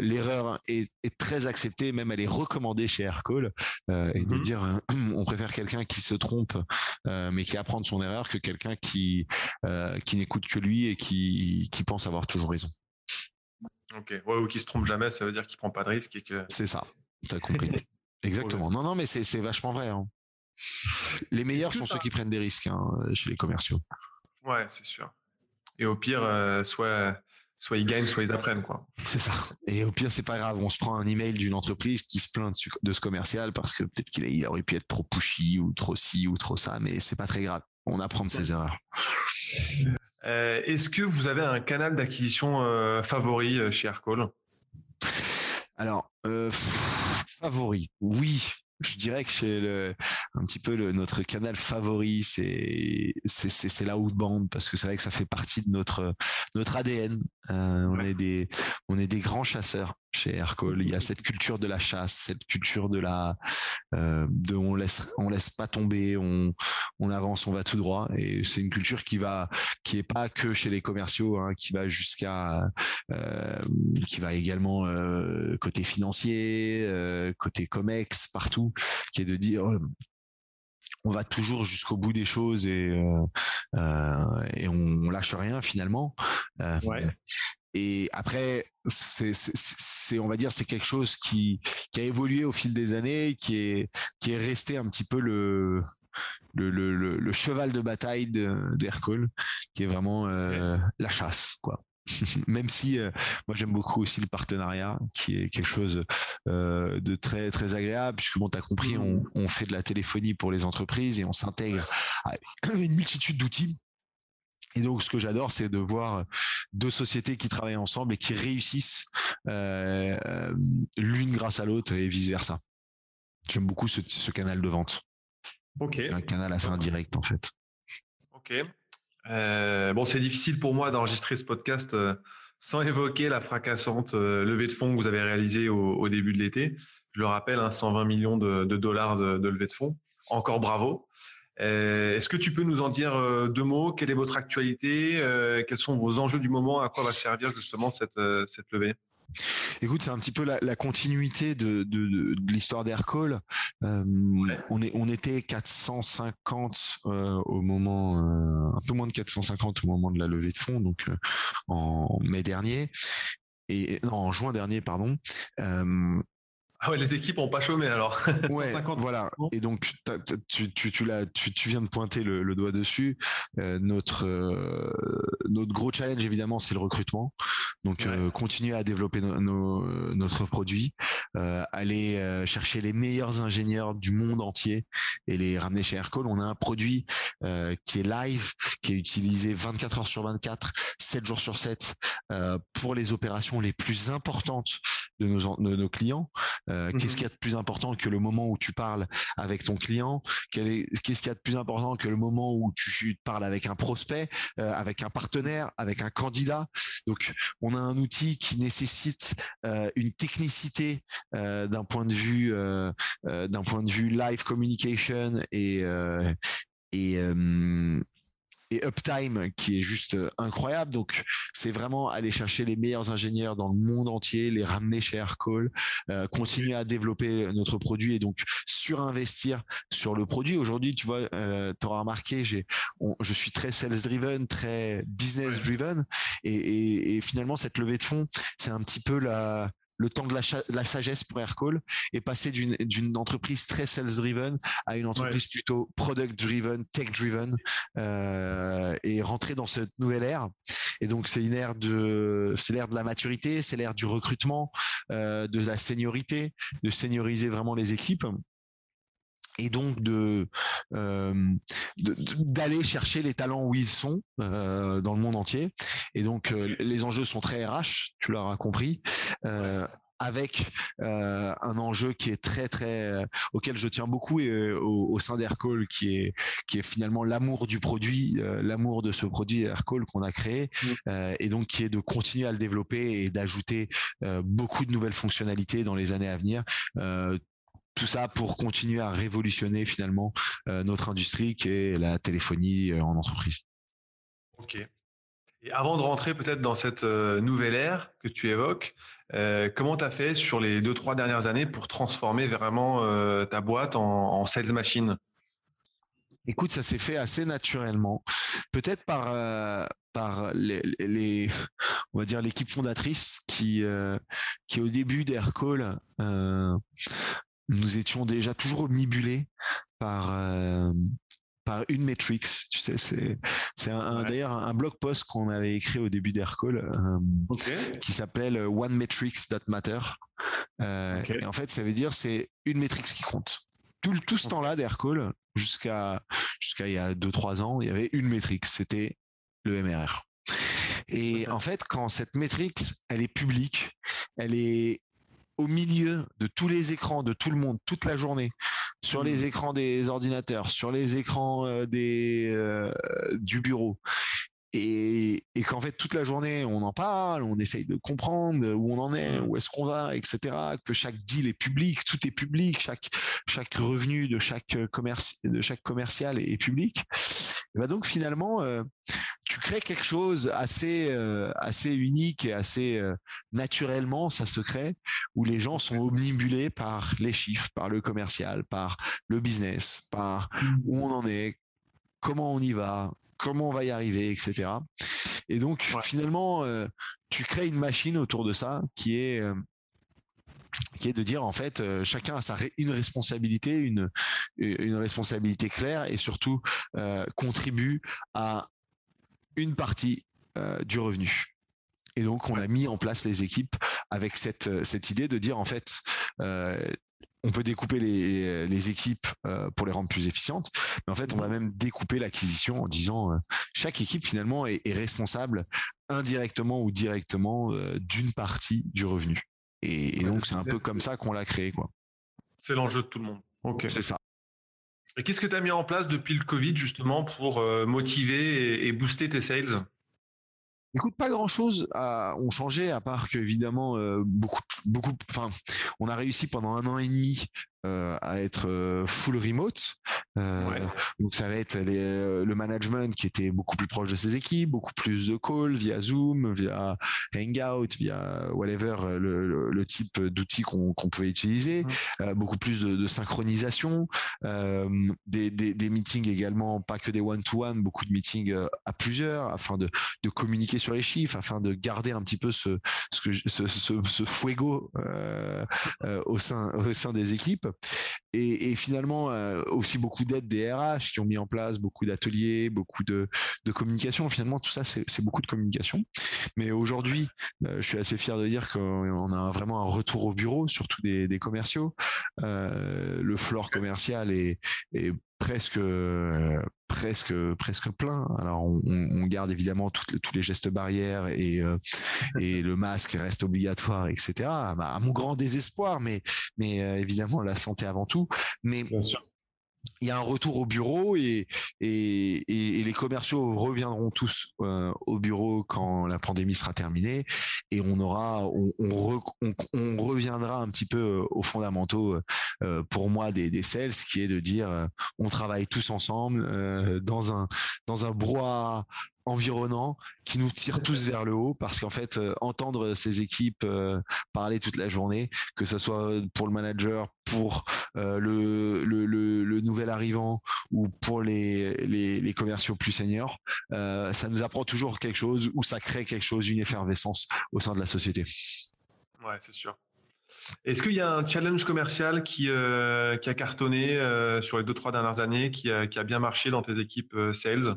l'erreur est, est, très acceptée même elle est recommandée chez Airco euh, et de mmh dire euh, on préfère quelqu'un qui se trompe euh, mais qui apprend de son erreur que quelqu'un qui qui n'écoute que lui et qui qui pense avoir toujours raison. Ok, ouais, ou qui se trompe jamais, ça veut dire qu'il prend pas de risque et que. C'est ça, t'as compris. Exactement. Non, non, mais c'est vachement vrai. Hein. Les meilleurs sont ceux qui prennent des risques hein, chez les commerciaux. Ouais, c'est sûr. Et au pire, soit soit ils gagnent, soit ils apprennent, quoi. C'est ça. Et au pire, c'est pas grave. On se prend un email d'une entreprise qui se plaint de ce commercial parce que peut-être qu'il aurait pu être trop pushy ou trop ci ou trop ça, mais c'est pas très grave. On apprend de ses erreurs. Euh, est-ce que vous avez un canal d'acquisition euh, favori euh, chez Aircall? Alors, favori, oui je dirais que c'est le, un petit peu le, notre canal favori, c'est c'est c'est la outbound parce que c'est vrai que ça fait partie de notre notre ADN. Euh, on est des on est des grands chasseurs chez Aircall. Il y a cette culture de la chasse, cette culture de la euh, de on laisse on laisse pas tomber, on on avance, on va tout droit. Et c'est une culture qui va qui est pas que chez les commerciaux, hein, qui va jusqu'à euh, qui va également euh, côté financier, côté comex, partout, qui est de dire on va toujours jusqu'au bout des choses et et on, lâche rien finalement. Ouais. Et après, c'est, on va dire, c'est quelque chose qui, qui a évolué au fil des années, qui est, qui est resté un petit peu le, le, le, le, cheval de bataille d'Aircall, qui est vraiment euh, la chasse, quoi. même si euh, moi j'aime beaucoup aussi le partenariat qui est quelque chose euh, de très très agréable puisque bon tu as compris on, mmh. on, fait de la téléphonie pour les entreprises et on s'intègre à une multitude d'outils et donc, ce que j'adore, c'est de voir deux sociétés qui travaillent ensemble et qui réussissent euh, l'une grâce à l'autre et vice versa. J'aime beaucoup ce, ce, canal de vente. Ok. Un canal assez indirect en fait. Ok. Euh, bon, c'est difficile pour moi d'enregistrer ce podcast euh, sans évoquer la fracassante levée de fonds que vous avez réalisée au, au début de l'été. Je le rappelle, hein, 120 millions de, de dollars de, de, levée de fonds. Encore bravo. Euh, est-ce que tu peux nous en dire euh, deux mots? Quelle est votre actualité? Euh, Quels sont vos enjeux du moment? À quoi va servir justement cette, cette levée? Écoute, c'est un petit peu la, la continuité de, de, de l'histoire d'Aircall. Euh, ouais. on, est, on était 450 euh, au moment, euh, un peu moins de 450 au moment de la levée de fonds, donc en mai dernier. Et non en juin dernier, pardon Ah ouais, les équipes ont pas chômé alors. ouais, voilà. Et donc tu, tu, tu, tu, tu, viens de pointer le, doigt dessus. Euh, notre euh, notre gros challenge évidemment c'est le recrutement. Donc euh, continuer à développer notre produit, aller chercher les meilleurs ingénieurs du monde entier et les ramener chez Aircall. On a un produit qui est live, qui est utilisé 24 heures sur 24, 7 jours sur 7 pour les opérations les plus importantes de nos, de nos clients. Euh, qu'est-ce mmh qu'il y a de plus important que le moment où tu parles avec ton client? Qu'est-ce qu'il y a de plus important que le moment où tu parles avec un prospect, euh, avec un partenaire, avec un candidat? Donc, on a un outil qui nécessite euh, une technicité d'un point de vue d'un point de vue live communication et et et Uptime qui est juste euh, incroyable. Donc c'est vraiment aller chercher les meilleurs ingénieurs dans le monde entier, les ramener chez Aircall, euh, continuer à développer notre produit et donc surinvestir sur le produit. Aujourd'hui, tu vois, euh, tu auras remarqué, j'ai, je suis très sales driven, très business driven et, et finalement cette levée de fonds, c'est un petit peu la le temps de la, sagesse pour Aircall et passer d'une entreprise très sales driven à une entreprise plutôt product driven, tech driven euh, et rentrer dans cette nouvelle ère. Et donc c'est une ère de c'est l'ère de la maturité, c'est l'ère du recrutement, euh, de la seniorité, de senioriser vraiment les équipes et donc de euh, d'aller chercher les talents où ils sont euh, dans le monde entier. Et donc euh, les enjeux sont très RH, tu l'auras compris. avec un enjeu qui est très très auquel je tiens beaucoup et au, sein d'Aircall qui est qui est finalement l'amour du produit, l'amour de ce produit Aircall qu'on a créé mmh. et donc qui est de continuer à le développer et d'ajouter beaucoup de nouvelles fonctionnalités dans les années à venir tout ça pour continuer à révolutionner finalement euh, notre industrie qui est la téléphonie euh, en entreprise. Ok. Et avant de rentrer peut-être dans cette euh, nouvelle ère que tu évoques, comment tu as fait sur les deux, trois dernières années pour transformer vraiment ta boîte en, sales machine? Écoute, ça s'est fait assez naturellement, peut-être par par les, on va dire l'équipe fondatrice qui qui au début d'Aircall nous étions déjà toujours omnibulés par euh, par une métrique. Tu sais, c'est c'est d'ailleurs un blog post qu'on avait écrit au début d'Aircall euh, qui s'appelle One Metrics That Matter. Euh, et en fait, ça veut dire c'est une métrique qui compte. Tout, tout ce temps-là d'Aircall jusqu'à jusqu'à il y a deux trois ans, il y avait une métrique, c'était le MRR. Et en fait, quand cette métrique, elle est publique, elle est au milieu de tous les écrans de tout le monde toute la journée, sur les mmh. écrans des ordinateurs, sur les écrans euh, des euh, du bureau. Et, et qu'en fait toute la journée on en parle, on essaye de comprendre où on en est, où est-ce qu'on va, etc. Que chaque deal est public, tout est public, chaque chaque revenu de chaque commerce de chaque commercial est, public. Et bah donc finalement, euh, tu crées quelque chose assez euh, assez unique et assez euh, naturellement ça se crée où les gens sont omnibulés par les chiffres, par le commercial, par le business, par où on en est, comment on y va, comment on va y arriver, etc. Et donc finalement, euh, tu crées une machine autour de ça qui est qui est de dire en fait chacun a sa une responsabilité une une responsabilité claire et surtout contribue à une partie euh, du revenu. Et donc, on a mis en place les équipes avec cette, euh, cette idée de dire, en fait, euh, on peut découper les, les équipes pour les rendre plus efficientes, mais en fait, on va même découper l'acquisition en disant chaque équipe finalement est, responsable indirectement ou directement d'une partie du revenu. Et, donc, c'est un peu comme ça qu'on l'a créé, quoi. C'est l'enjeu de tout le monde. Ok. C'est ça. Et qu'est-ce que tu as mis en place depuis le Covid justement pour euh, motiver et, booster tes sales? Écoute, pas grand chose a ont changé à part que évidemment euh, beaucoup, beaucoup. Enfin, on a réussi pendant un an et demi à être full remote. Donc ça va être le management qui était beaucoup plus proche de ses équipes, beaucoup plus de calls via Zoom, via Hangout, via whatever le, type d'outils qu'on pouvait utiliser, mmh. beaucoup plus de, synchronisation, des, des, meetings également, pas que des one-to-one, beaucoup de meetings à plusieurs afin de, de communiquer sur les chiffres, afin de garder un petit peu ce, ce, ce, ce, ce fuego au sein au sein des équipes et, finalement euh, aussi beaucoup d'aide des RH qui ont mis en place beaucoup d'ateliers, beaucoup de, communication. Finalement, tout ça, c'est beaucoup de communication. Mais aujourd'hui, euh, je suis assez fier de dire qu'on a vraiment un retour au bureau, surtout des, commerciaux. Euh, le floor commercial est presque presque presque plein. Alors on, garde évidemment toutes, tous les gestes barrières et et le masque reste obligatoire, etc. À mon grand désespoir, mais mais évidemment la santé avant tout. Mais Bien sûr il y a un retour au bureau et, les commerciaux reviendront tous euh, au bureau quand la pandémie sera terminée et on aura on, reviendra un petit peu euh, aux fondamentaux euh, pour moi des, des sales qui est de dire on travaille tous ensemble dans un dans un environnant qui nous tire tous vers le haut parce qu'en fait euh, entendre ces équipes euh, parler toute la journée que ce soit pour le manager pour euh, le, le, nouvel arrivant ou pour les, les, les commerciaux plus seniors ça nous apprend toujours quelque chose ou ça crée quelque chose une effervescence au sein de la société. Ouais c'est sûr. Est-ce qu'il y a un challenge commercial qui, qui a cartonné sur les deux trois dernières années, qui a, qui a bien marché dans tes équipes sales?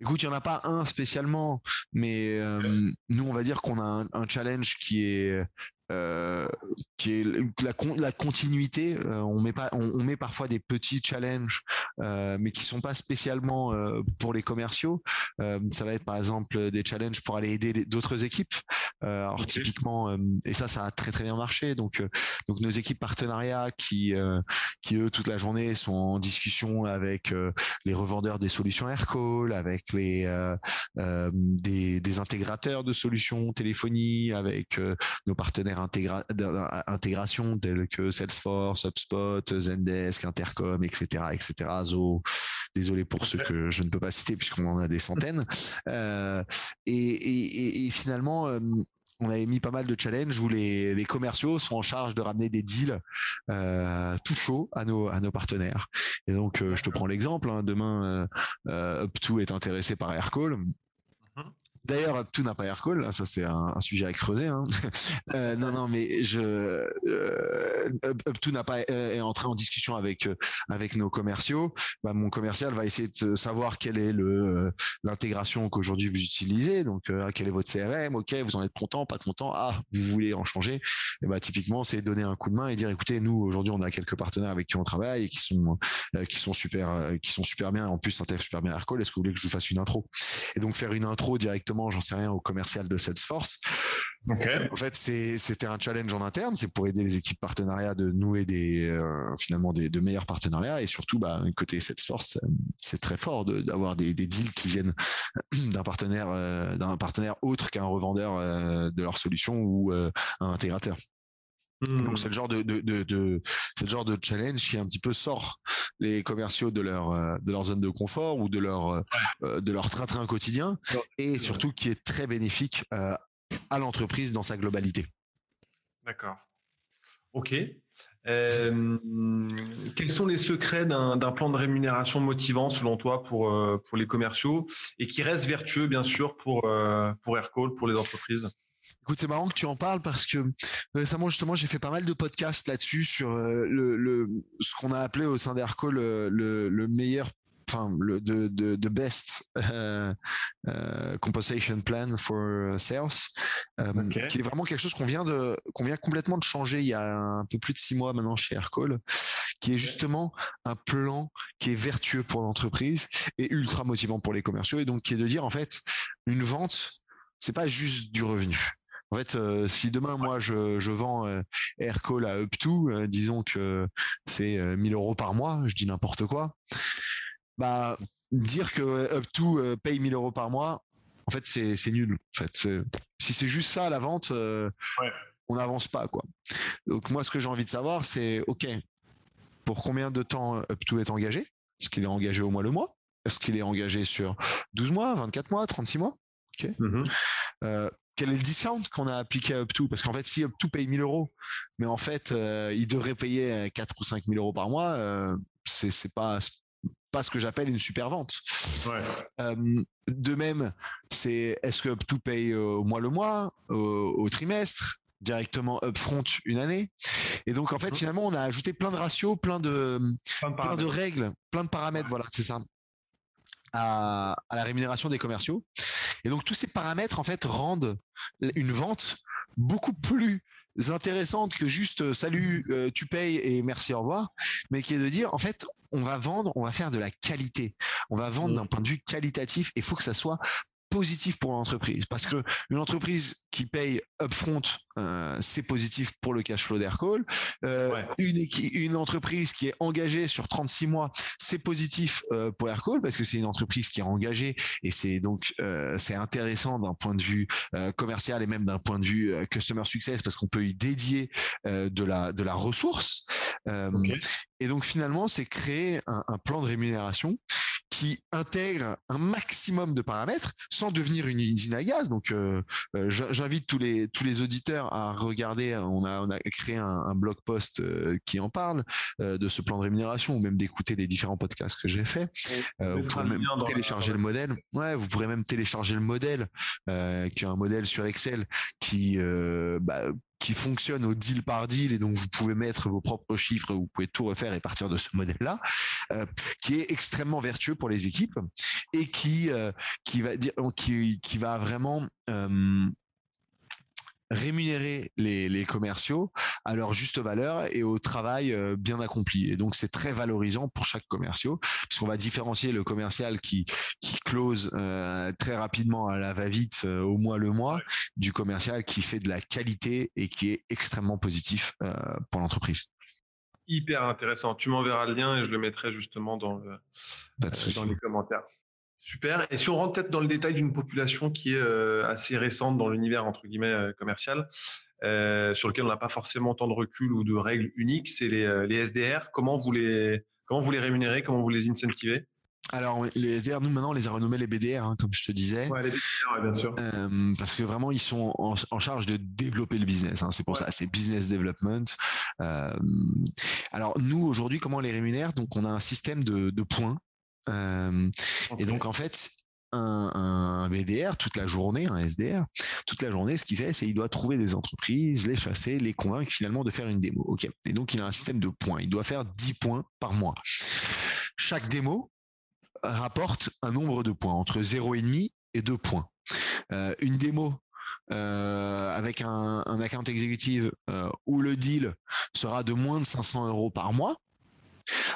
Écoute, il n'y en a pas un spécialement, mais euh, nous, on va dire qu'on a un, challenge qui est euh, qui est la, la continuité. Euh, on met pas, on, met parfois des petits challenges, euh, mais qui sont pas spécialement pour les commerciaux. ça va être par exemple des challenges pour aller aider d'autres équipes. alors typiquement, et ça, ça a très très bien marché. Donc, donc nos équipes partenariats qui, qui eux toute la journée sont en discussion avec les revendeurs des solutions Aircall, avec les des, des intégrateurs de solutions téléphonie, avec nos partenaires intégration telles que Salesforce, HubSpot, Zendesk, Intercom, etc., etc. Zo, désolé pour ceux que je ne peux pas citer puisqu'on en a des centaines. Euh, et, finalement, euh, on avait mis pas mal de challenges où les, commerciaux sont en charge de ramener des deals euh, tout chauds à nos à nos partenaires. Et donc, je te prends l'exemple. Hein, demain, Up2 est intéressé par Aircall. D'ailleurs, tout n'a pas Aircall, ça c'est un, sujet à creuser. Hein. Euh, non, non, mais je euh, tout n'a pas euh, est entré en discussion avec avec nos commerciaux. Bah, mon commercial va essayer de savoir quelle est le l'intégration qu'aujourd'hui vous utilisez. Donc, quel est votre CRM Ok, vous en êtes content, pas content? Ah, vous voulez en changer? Et bah typiquement, c'est donner un coup de main et dire écoutez, nous aujourd'hui, on a quelques partenaires avec qui on travaille et qui sont qui sont super qui sont super bien. En plus, s'intègrent super bien Aircall. Est-ce que vous voulez que je vous fasse une intro? Et donc faire une intro directement j'en sais rien, au commercial de Salesforce. En fait, c'était un challenge en interne, c'est pour aider les équipes partenariats de nouer des euh, finalement des, de meilleurs partenariats et surtout, bah, côté Salesforce, c'est très fort d'avoir des, des, deals qui viennent d'un partenaire euh, d'un partenaire autre qu'un revendeur euh, de leur solution ou un intégrateur. Donc mmh. c'est le genre de, de, de, de c'est le genre de challenge qui un petit peu sort les commerciaux de leur euh, de leur zone de confort ou de leur euh, euh, de leur train-train quotidien et surtout qui est très bénéfique à l'entreprise dans sa globalité. D'accord. Ok. quels sont les secrets d'un plan de rémunération motivant selon toi pour, pour les commerciaux et qui reste vertueux bien sûr pour, pour Aircall, pour les entreprises? Écoute, c'est marrant que tu en parles parce que récemment, justement, j'ai fait pas mal de podcasts là-dessus sur euh, le, le, ce qu'on a appelé au sein d'Airco le, le, meilleur enfin le de, de, best euh, euh, compensation plan for sales qui est vraiment quelque chose qu'on vient de qu'on vient complètement de changer il y a un peu plus de six mois maintenant chez Aircall qui est justement un plan qui est vertueux pour l'entreprise et ultra motivant pour les commerciaux et donc qui est de dire en fait une vente c'est pas juste du revenu en fait, euh, si demain moi je, je vends euh, Aircall à Up2, euh, disons que c'est 1000 euros par mois, je dis n'importe quoi, bah dire que Up2 paye 1000 euros par mois, en fait c'est nul. En fait, si c'est juste ça la vente, on n'avance pas quoi. Donc moi ce que j'ai envie de savoir c'est ok pour combien de temps UpTo est engagé? Est-ce qu'il est engagé au mois le mois? Est-ce qu'il est engagé sur 12 mois, 24 mois, 36 mois? Ok. Mmh quel est le discount qu'on a appliqué à UpTo? Parce qu'en fait, si UpTo paye 1000 euros, mais en fait, il devrait payer 4 ou 5 000 euros par mois, euh, c'est pas pas ce que j'appelle une super vente. de même, c'est est-ce que UpTo paye au mois le mois, au, trimestre, directement upfront une année? Et donc en fait, mmh. finalement, on a ajouté plein de ratios, plein de plein de, règles, plein de paramètres. Voilà, c'est ça. À, à la rémunération des commerciaux. Et donc tous ces paramètres en fait rendent une vente beaucoup plus intéressante que juste euh, salut, euh, tu payes et merci, au revoir, mais qui est de dire en fait on va vendre, on va faire de la qualité, on va vendre mmh. d'un point de vue qualitatif et il faut que ça soit positif pour l'entreprise parce que une entreprise qui paye upfront euh, c'est positif pour le cash flow d'Aircall. Euh, une une entreprise qui est engagée sur 36 mois c'est positif euh, pour Aircall parce que c'est une entreprise qui est engagée et c'est donc c'est intéressant d'un point de vue commercial et même d'un point de vue customer success parce qu'on peut y dédier de la de la ressource. Et donc finalement c'est créer un, un plan de rémunération qui intègre un maximum de paramètres sans devenir une usine à gaz. Donc, euh, euh, j'invite tous les tous les auditeurs à regarder. On a on a créé un, blog post euh, qui en parle de ce plan de rémunération ou même d'écouter les différents podcasts que j'ai fait. vous pourrez même télécharger le modèle. Ouais, vous pourrez même télécharger le modèle, qui est un modèle sur Excel qui bah, qui fonctionne au deal par deal et donc vous pouvez mettre vos propres chiffres, vous pouvez tout refaire et partir de ce modèle-là, euh, qui est extrêmement vertueux pour les équipes et qui euh, qui va vraiment euh, rémunérer les, les, commerciaux à leur juste valeur et au travail euh, bien accompli. Et donc c'est très valorisant pour chaque commerciaux, puisqu'on va différencier le commercial qui qui close euh, très rapidement à la va-vite euh, au mois le mois du commercial qui fait de la qualité et qui est extrêmement positif pour l'entreprise. Hyper intéressant. Tu m'enverras le lien et je le mettrai justement dans, le, dans les commentaires. Super. Et si on rentre peut-être dans le détail d'une population qui est euh, assez récente dans l'univers entre guillemets euh, commercial, euh, sur lequel on n'a pas forcément tant de recul ou de règles uniques, c'est les, les, SDR. Comment vous les comment vous les rémunérez, comment vous les incentivez? Alors les SDR, nous maintenant on les a renommés les BDR, hein, comme je te disais. Ouais, les BDR, bien sûr. Euh, parce que vraiment ils sont en, charge de développer le business. Hein, c'est pour ça, c'est business development. Euh, alors nous aujourd'hui, comment on les rémunère? Donc on a un système de, de points et donc en fait, un, un, BDR toute la journée, un SDR, toute la journée, ce qu'il fait, c'est il doit trouver des entreprises, les chasser, les convaincre finalement de faire une démo. Ok. Et donc il a un système de points. Il doit faire 10 points par mois. Chaque démo rapporte un nombre de points entre 0,5 et 2 points. Euh, une démo euh, avec un, un, account exécutif euh, où le deal sera de moins de 500 euros par mois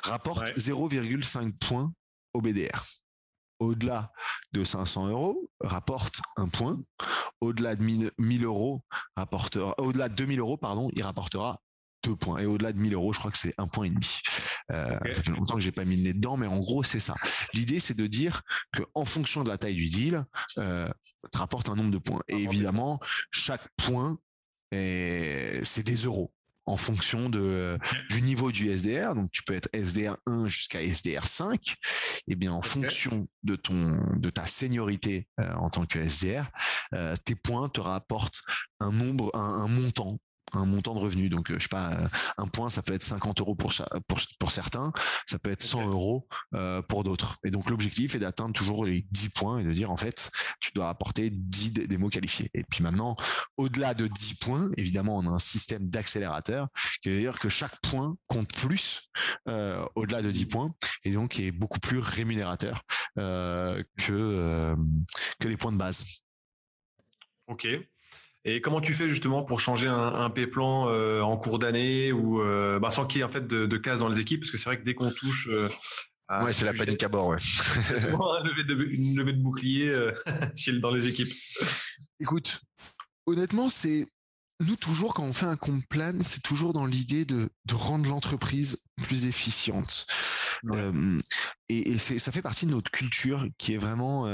rapporte 0,5 points au BDR. Au-delà de 500 euros, rapporte un point. Au-delà de 1000 euros, rapportera, au-delà de 2000 euros, pardon, il rapportera deux points. Et au-delà de 1000 euros, je crois que c'est un point et demi. Euh, Ça fait longtemps que j'ai pas mis le nez dedans, mais en gros, c'est ça. L'idée, c'est de dire que en fonction de la taille du deal, euh, te rapporte un nombre de points. Et évidemment, chaque point, c'est des euros en fonction de, du niveau du SDR. Donc, tu peux être SDR 1 jusqu'à SDR 5. Et bien, en fonction de ton, de ta seniorité euh, en tant que SDR, euh, tes points te rapportent un nombre, un montant un montant de revenus. Donc, euh, je sais pas, euh, un point, ça peut être 50 euros pour, pour, pour certains, ça peut être 100 euros euh, pour d'autres. Et donc, l'objectif est d'atteindre toujours les 10 points et de dire, en fait, tu dois apporter 10 des mots qualifiés. Et puis maintenant, au-delà de 10 points, évidemment, on a un système d'accélérateur qui veut dire que chaque point compte plus au-delà de 10 points et donc est beaucoup plus rémunérateur que, que les points de base. Ok. Et comment tu fais justement pour changer un, un P-plan euh, en cours d'année ou euh, bah, sans qu'il y ait en fait de, de cases dans les équipes? Parce que c'est vrai que dès qu'on touche. Euh, ouais, c'est la panique à bord, ouais. une, levée de, bouclier dans les équipes. Écoute, honnêtement, c'est nous toujours quand on fait un compte plan, c'est toujours dans l'idée de, de rendre l'entreprise plus efficiente. et, et ça fait partie de notre culture qui est vraiment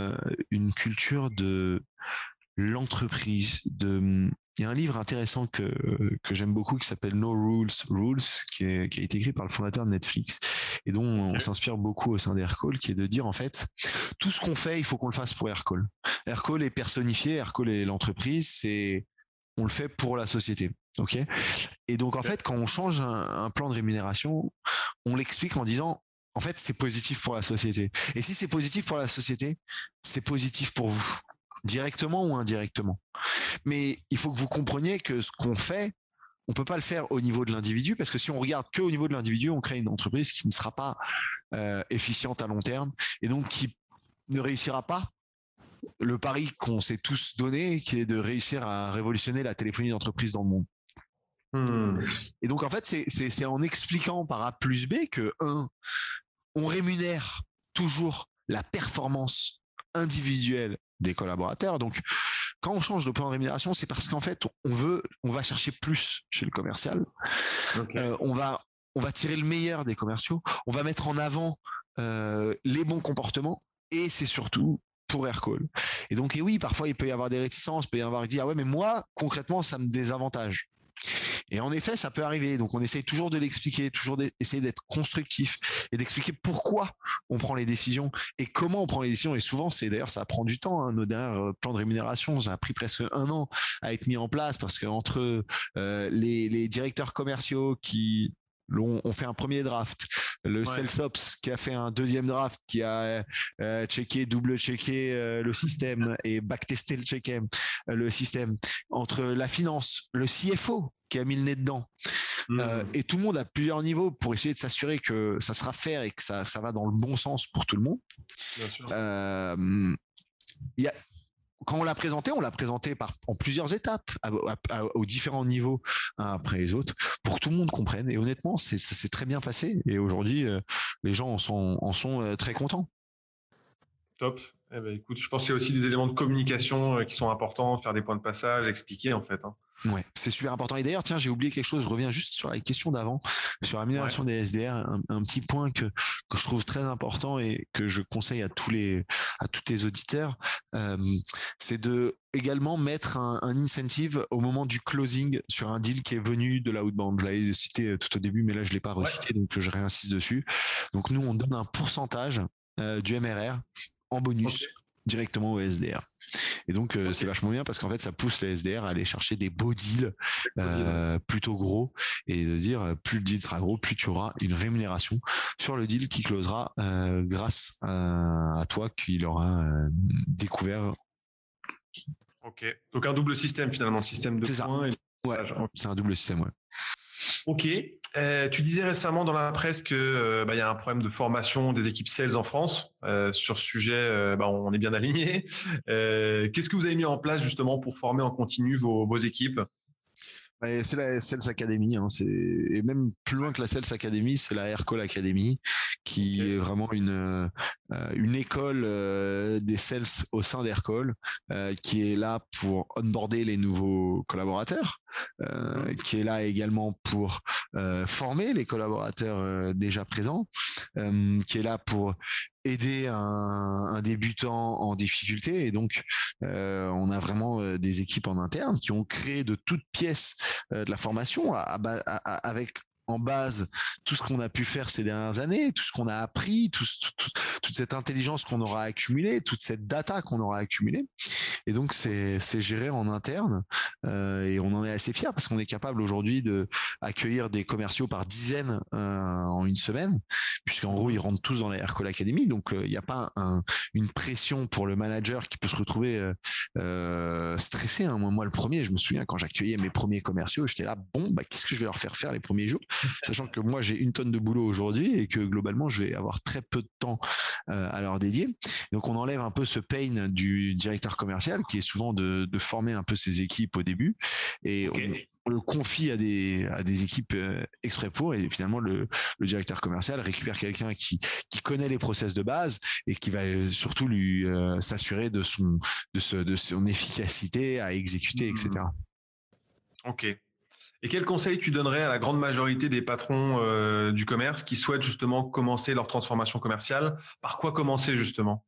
une culture de l'entreprise, de il y a un livre intéressant que, que j'aime beaucoup qui s'appelle No Rules Rules, qui, est, qui, a été écrit par le fondateur de Netflix et dont on s'inspire beaucoup au sein d'Aircall, qui est de dire en fait, tout ce qu'on fait, il faut qu'on le fasse pour Aircall. Aircall est personnifié, Aircall est l'entreprise, c'est on le fait pour la société. Ok? Et donc en fait, quand on change un, plan de rémunération, on l'explique en disant en fait, c'est positif pour la société. Et si c'est positif pour la société, c'est positif pour vous, directement ou indirectement. Mais il faut que vous compreniez que ce qu'on fait, on peut pas le faire au niveau de l'individu parce que si on regarde que au niveau de l'individu, on crée une entreprise qui ne sera pas euh, efficiente à long terme et donc qui ne réussira pas le pari qu'on s'est tous donné, qui est de réussir à révolutionner la téléphonie d'entreprise dans le monde. Hmm. Et donc en fait, c'est en expliquant par A plus B que un, on rémunère toujours la performance individuelle des collaborateurs. Donc quand on change de point de rémunération, c'est parce qu'en fait, on veut, on va chercher plus chez le commercial. Euh, on va, on va tirer le meilleur des commerciaux. On va mettre en avant euh, les bons comportements. Et c'est surtout pour Aircall. Et donc, et oui, parfois, il peut y avoir des réticences, il peut y avoir qui disent, ah ouais, mais moi, concrètement, ça me désavantage. Et en effet, ça peut arriver. Donc, on essaye toujours de l'expliquer, toujours d'essayer d'être constructif et d'expliquer pourquoi on prend les décisions et comment on prend les décisions. Et souvent, c'est d'ailleurs, ça prend du temps. Hein. Nos derniers euh, plans de rémunération, ça a pris presque un an à être mis en place parce que entre euh, les, directeurs commerciaux qui on, fait un premier draft. Le Celsops qui a fait un deuxième draft, qui a euh, checké, double checké euh, le système et backtesté le check-in, euh, le système. Entre la finance, le CFO qui a mis le nez dedans. Hmm. et tout le monde à plusieurs niveaux pour essayer de s'assurer que ça sera faire et que ça, ça va dans le bon sens pour tout le monde. Il y a, quand on l'a présenté, on l'a présenté en plusieurs étapes, aux différents niveaux, après les autres, pour que tout le monde comprenne. Et honnêtement, ça s'est très bien passé. Et aujourd'hui, euh, les gens en sont, en sont euh, très contents. Top. Eh ben, écoute, je pense qu'il y a aussi des éléments de communication euh, qui sont importants, faire des points de passage, expliquer en fait. Hein. Ouais, c'est super important. Et d'ailleurs, tiens, j'ai oublié quelque chose. Je reviens juste sur la question d'avant, sur la migration des SDR. Un, petit point que, que je trouve très important et que je conseille à tous les à tous les auditeurs, euh, c'est de également mettre un, un, incentive au moment du closing sur un deal qui est venu de la outbound. Je l'avais cité tout au début, mais là je l'ai pas recité, donc je réinsiste dessus. Donc nous, on donne un pourcentage euh, du MRR en bonus directement au SDR. Et donc euh, c'est vachement bien parce qu'en fait ça pousse les SDR à aller chercher des beaux deals euh, plutôt gros et de dire euh, plus le deal sera gros, plus tu auras une rémunération sur le deal qui closera grâce à, toi qui l'aura découvert. Ok. Donc un double système finalement, système de points. Ouais, c'est un double système, ouais. Ok. Euh, tu disais récemment dans la presse que euh, bah, y a un problème de formation des équipes sales en France. Euh, sur ce sujet, bah, on est bien aligné. Qu'est-ce que vous avez mis en place justement pour former en continu vos équipes? C'est la Sales Academy, hein, et même plus loin que la Sales Academy, c'est la Aircall Academy, qui est vraiment une euh, une école euh, des sales au sein d'Aircall, euh, qui est là pour onboarder les nouveaux collaborateurs, mmh. qui est là également pour former les collaborateurs déjà présents, qui est là pour aider un, débutant en difficulté. Et donc, euh, on a vraiment euh, des équipes en interne qui ont créé de toutes pièces euh, de la formation avec en base tout ce qu'on a pu faire ces dernières années, tout ce qu'on a appris, tout, toute cette intelligence qu'on aura accumulée, toute cette data qu'on aura accumulée. Et donc c'est géré en interne euh, et on en est assez fier parce qu'on est capable aujourd'hui de accueillir des commerciaux par dizaines euh, en une semaine, puisqu'en gros ils rentrent tous dans la Aircall Academy. Donc euh, il n'y a pas un, une pression pour le manager qui peut se retrouver euh, stressé. Hein. Moi, moi le premier, je me souviens quand j'accueillais mes premiers commerciaux, j'étais là bon bah qu'est-ce que je vais leur faire faire les premiers jours? sachant que moi j'ai une tonne de boulot aujourd'hui et que globalement je vais avoir très peu de temps euh, à leur dédier. Donc on enlève un peu ce pain du directeur commercial qui est souvent de, former un peu ses équipes au début et on, le confie à des à des équipes euh, exprès pour et finalement le, directeur commercial récupère quelqu'un qui qui connaît les process de base et qui va euh, surtout lui s'assurer de son de de son efficacité à exécuter etc. Ok. Et quel conseil tu donnerais à la grande majorité des patrons euh, du commerce qui souhaitent justement commencer leur transformation commerciale? Par quoi commencer justement?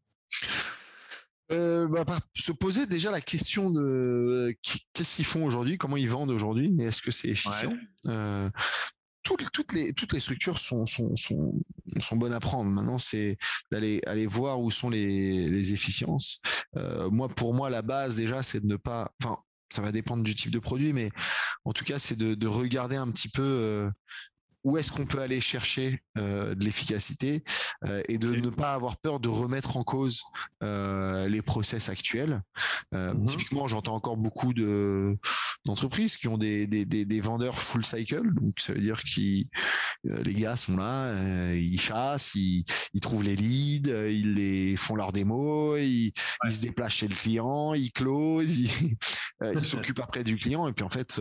Bah, se poser déjà la question de qu'est-ce qu'ils font aujourd'hui, comment ils vendent aujourd'hui, est-ce que c'est efficient? Toutes, les, toutes les structures sont, sont, sont, sont bonnes à prendre. Maintenant, c'est d'aller aller voir où sont les, les efficiences. Euh, moi, pour moi, la base déjà, c'est de ne pas. Enfin, ça va dépendre du type de produit, mais en tout cas, c'est de, de regarder un petit peu euh, où est-ce qu'on peut aller chercher euh, de l'efficacité euh, et de ne pas avoir peur de remettre en cause euh, les process actuels. Mmh typiquement, j'entends encore beaucoup de d'entreprises qui ont des, des, des, vendeurs full cycle, donc ça veut dire que les gars sont là, ils chassent, ils, ils, trouvent les leads, ils les font leurs démos, ils, ils se déplacent chez le client, ils closent, ils s'occupent après du client et puis en fait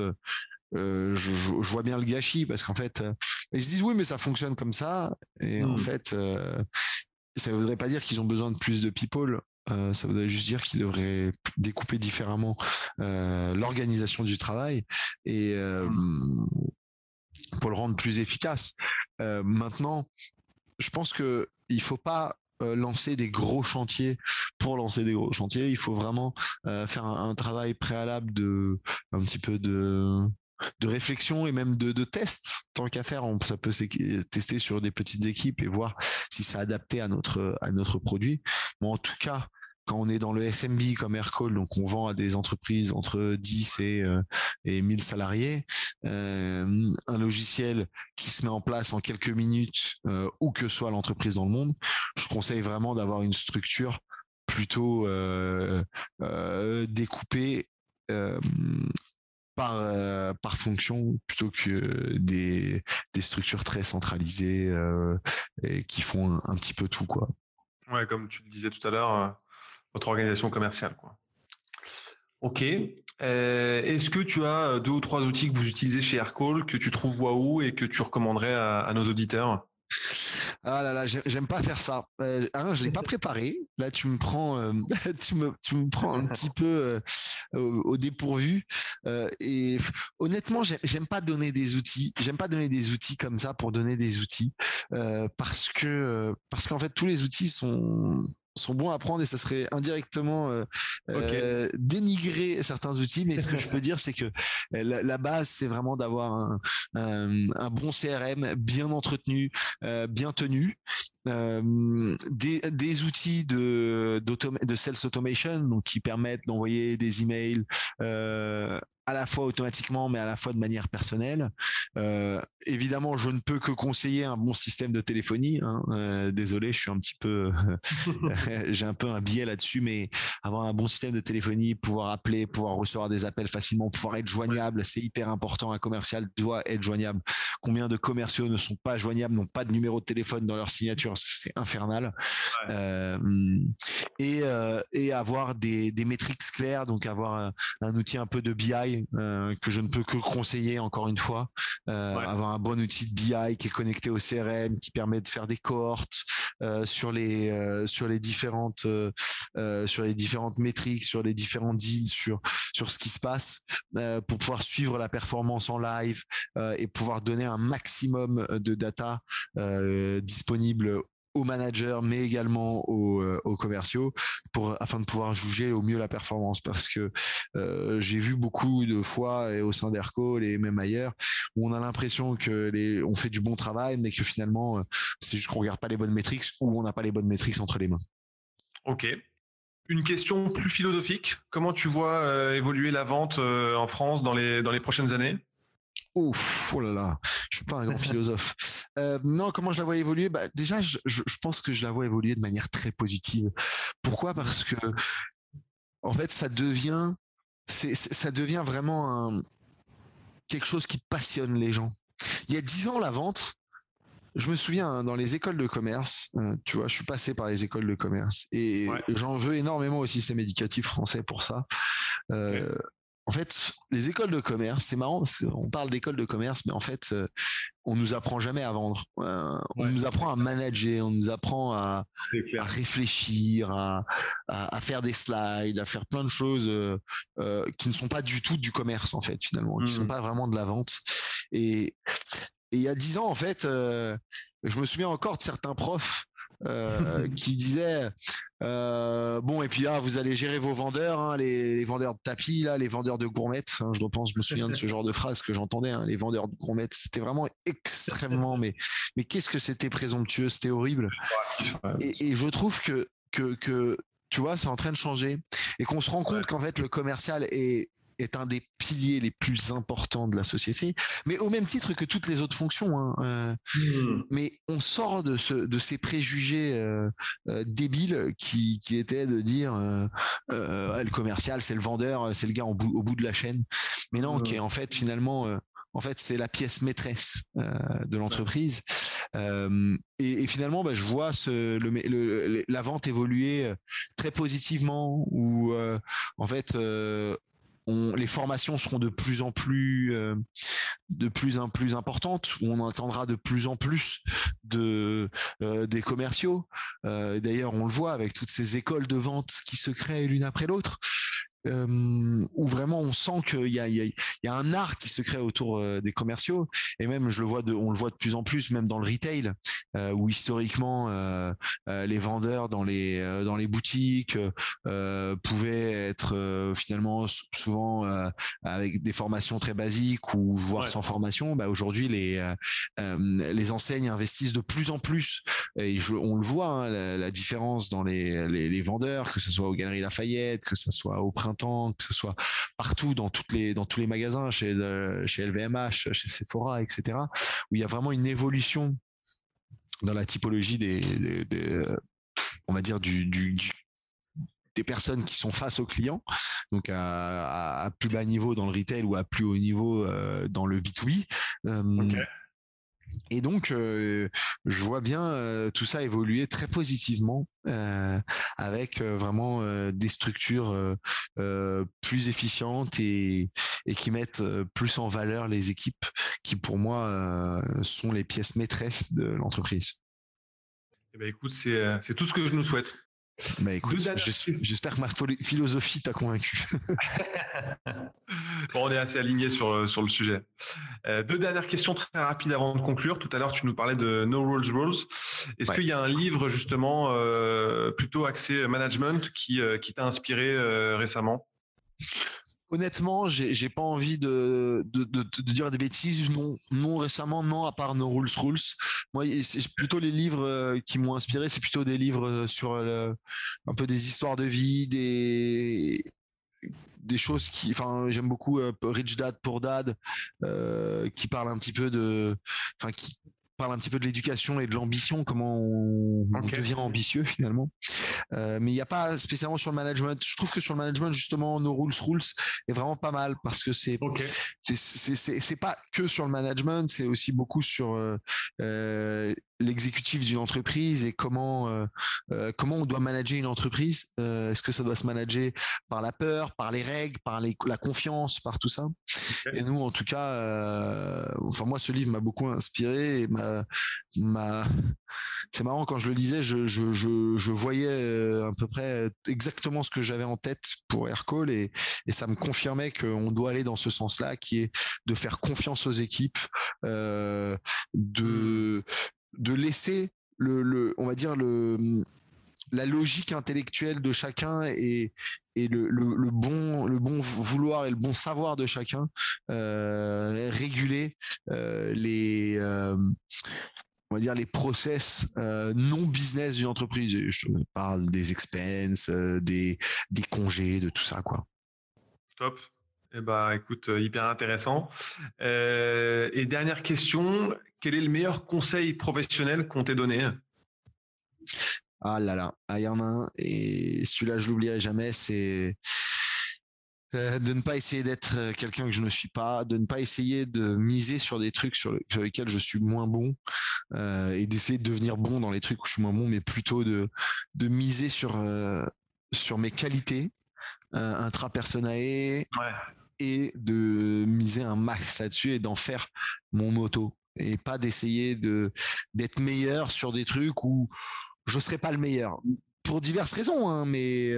euh, je, je, vois bien le gâchis parce qu'en fait, euh, ils se disent oui, mais ça fonctionne comme ça. Et en hmm. fait, euh, ça voudrait pas dire qu'ils ont besoin de plus de people. Euh, ça voudrait juste dire qu'ils devraient découper différemment l'organisation du travail et hmm. pour le rendre plus efficace. maintenant, je pense que il faut pas lancer des gros chantiers pour lancer des gros chantiers. Il faut vraiment faire un, un, travail préalable de un petit peu de de réflexion et même de, de test. Tant qu'à faire, on, ça peut tester sur des petites équipes et voir si c'est adapté à notre, à notre produit. Mais en tout cas, quand on est dans le SMB comme Aircall, donc on vend à des entreprises entre 10 et, euh, et 1000 salariés, euh, un logiciel qui se met en place en quelques minutes, euh, où que soit l'entreprise dans le monde, je conseille vraiment d'avoir une structure plutôt découpée par, euh, par fonction plutôt que des, des structures très centralisées euh, et qui font un, petit peu tout quoi. Ouais, comme tu le disais tout à l'heure, euh, votre organisation commerciale quoi. Ok. Est-ce que tu as deux ou trois outils que vous utilisez chez Aircall que tu trouves waouh et que tu recommanderais à nos auditeurs? Ah là là, j'aime pas faire ça. Euh, je l'ai pas préparé. Là, tu me prends, euh, tu me, tu me prends un petit peu euh, au, dépourvu. Euh, et honnêtement, j'aime pas donner des outils. J'aime pas donner des outils comme ça pour donner des outils, parce que parce qu'en fait, tous les outils sont sont bons à prendre et ça serait indirectement euh, euh, dénigrer certains outils. Mais ce que je peux dire, c'est que euh, la, base, c'est vraiment d'avoir un, un, bon CRM bien entretenu, bien tenu, des, des, outils de, de sales automation donc qui permettent d'envoyer des emails euh, à la fois automatiquement, mais à la fois de manière personnelle. Euh, évidemment, je ne peux que conseiller un bon système de téléphonie. Hein. Euh, désolé, je suis un petit peu, j'ai un peu un biais là-dessus, mais avoir un bon système de téléphonie, pouvoir appeler, pouvoir recevoir des appels facilement, pouvoir être joignable, c'est hyper important. Un commercial doit être joignable. Combien de commerciaux ne sont pas joignables, n'ont pas de numéro de téléphone dans leur signature, c'est infernal. Euh, et, euh, et avoir des, des métriques claires, donc avoir un, un outil un peu de BI euh, que je ne peux que conseiller encore une fois. Euh, avoir un bon outil de BI qui est connecté au CRM, qui permet de faire des cohortes euh, sur les sur les différentes sur les différentes métriques, sur les différents deals, sur sur ce qui se passe, pour pouvoir suivre la performance en live et pouvoir donner un maximum de data disponible aux managers, mais également aux, euh, aux, commerciaux, pour afin de pouvoir juger au mieux la performance. Parce que euh, j'ai vu beaucoup de fois au sein d'Aircall et même ailleurs où on a l'impression que les, on fait du bon travail, mais que finalement euh, c'est juste qu'on regarde pas les bonnes métriques ou on n'a pas les bonnes métriques entre les mains. Ok. Une question plus philosophique. Comment tu vois euh, évoluer la vente en France dans les, dans les prochaines années? Ouf, oh là là, je suis pas un grand philosophe. Euh, non, comment je la vois évoluer? Bah, Déjà, je, je, pense que je la vois évoluer de manière très positive. Pourquoi? Parce que, en fait, ça devient, c'est, ça devient vraiment un, quelque chose qui passionne les gens. Il y a dix ans, la vente, je me souviens hein, dans les écoles de commerce, euh, tu vois, je suis passé par les écoles de commerce et j'en veux énormément au système éducatif français pour ça. Euh, en fait, les écoles de commerce, c'est marrant parce qu'on parle d'écoles de commerce, mais en fait, euh, on nous apprend jamais à vendre. Euh, on nous apprend à manager, on nous apprend à, réfléchir, à, faire des slides, à faire plein de choses euh, qui ne sont pas du tout du commerce en fait finalement, qui ne sont mmh. pas vraiment de la vente. Et, il y a dix ans en fait, je me souviens encore de certains profs qui disait bon et puis là vous allez gérer vos vendeurs, hein, les, vendeurs de tapis là, les vendeurs de gourmettes. Hein, je repense, je me souviens de ce genre de phrase que j'entendais. Hein, les vendeurs de gourmettes, c'était vraiment extrêmement mais mais qu'est-ce que c'était présomptueux, c'était horrible. Et, et, je trouve que que que tu vois, c'est en train de changer et qu'on se rend compte qu'en fait le commercial est est un des piliers les plus importants de la société, mais au même titre que toutes les autres fonctions. Hein, euh, mmh. Mais on sort de, ce, de ces préjugés euh, euh, débiles qui, qui étaient de dire le commercial, c'est le vendeur, c'est le gars au bout de la chaîne. Mais non, qui est en fait finalement en fait, c'est la pièce maîtresse de l'entreprise. et, finalement, bah, je vois ce, le, la vente évoluer très positivement, où en fait, les formations seront de plus en plus euh, de plus en plus importantes où on entendra de plus en plus de euh, des commerciaux. Euh, d'ailleurs on le voit avec toutes ces écoles de vente qui se créent l'une après l'autre où vraiment on sent qu'il y a, y, a, un art qui se crée autour des commerciaux. Et même je le vois de, on le voit de plus en plus même dans le retail où historiquement les vendeurs dans les dans les boutiques pouvaient être finalement souvent avec des formations très basiques ou voire sans formation bah aujourd'hui les les enseignes investissent de plus en plus. Et on le voit hein, la, la, différence dans les, les, les vendeurs que ce soit aux Galeries Lafayette que ce soit au printemps que ce soit partout dans toutes les dans tous les magasins, chez euh, chez LVMH, chez Sephora, etc. Où il y a vraiment une évolution dans la typologie des, on va dire du, des personnes qui sont face aux clients, donc à, plus bas niveau dans le retail ou à plus haut niveau euh, dans le B2B. Et donc, je vois bien tout ça évoluer très positivement avec vraiment des structures plus efficientes et, et, qui mettent plus en valeur les équipes qui, pour moi, sont les pièces maîtresses de l'entreprise. Eh ben, écoute, c'est tout ce que je nous souhaite. Bah écoute, j'espère que ma philosophie t'a convaincu. bon, on est assez aligné sur, euh, sur le sujet. Euh, deux dernières questions très rapides avant de conclure. Tout à l'heure, tu nous parlais de No Rules Rules. Est-ce qu'il y a un livre justement euh, plutôt axé management qui, qui t'a inspiré récemment? Honnêtement, j'ai pas envie de, dire des bêtises. Non, non récemment, non, à part No Rules Rules. Moi, c'est plutôt les livres euh, qui m'ont inspiré. C'est plutôt des livres euh, sur un peu des histoires de vie, des choses qui, enfin, j'aime beaucoup euh, Rich Dad Poor Dad, qui parle un petit peu de, enfin, qui parle un petit peu de l'éducation et de l'ambition, comment on, devient ambitieux finalement. Euh, mais il n'y a pas spécialement sur le management. Je trouve que sur le management, justement, No Rules Rules est vraiment pas mal parce que c'est okay. c'est pas que sur le management, c'est aussi beaucoup sur euh, euh, l'exécutif d'une entreprise et comment euh, euh, comment on doit manager une entreprise. Euh, est-ce que ça doit se manager par la peur, par les règles, par les, la confiance, par tout ça? Et nous, en tout cas, enfin moi, ce livre m'a beaucoup inspiré et m'a c'est marrant quand je le lisais, je, je, je, je voyais à peu près exactement ce que j'avais en tête pour Aircall et, et ça me confirmait qu'on doit aller dans ce sens-là, qui est de faire confiance aux équipes, de de laisser le, on va dire le la logique intellectuelle de chacun et, et le, le, bon le bon vouloir et le bon savoir de chacun euh, réguler euh, les euh, on va dire les process non business d'une entreprise. Je parle des expenses des des congés de tout ça quoi. Top eh ben, écoute, hyper intéressant. et dernière question, quel est le meilleur conseil professionnel qu'on t'ait donné? Ah là là, il y en a un, et celui-là, je l'oublierai jamais, c'est euh, de ne pas essayer d'être euh, quelqu'un que je ne suis pas, de ne pas essayer de miser sur des trucs sur, lesquels je suis moins bon euh, et d'essayer de devenir bon dans les trucs où je suis moins bon, mais plutôt de, de miser sur, sur mes qualités intrapersonnelles ouais. Et de miser un max là-dessus et d'en faire mon moto et pas d'essayer de d'être meilleur sur des trucs où je serai pas le meilleur. pour diverses raisons, hein, mais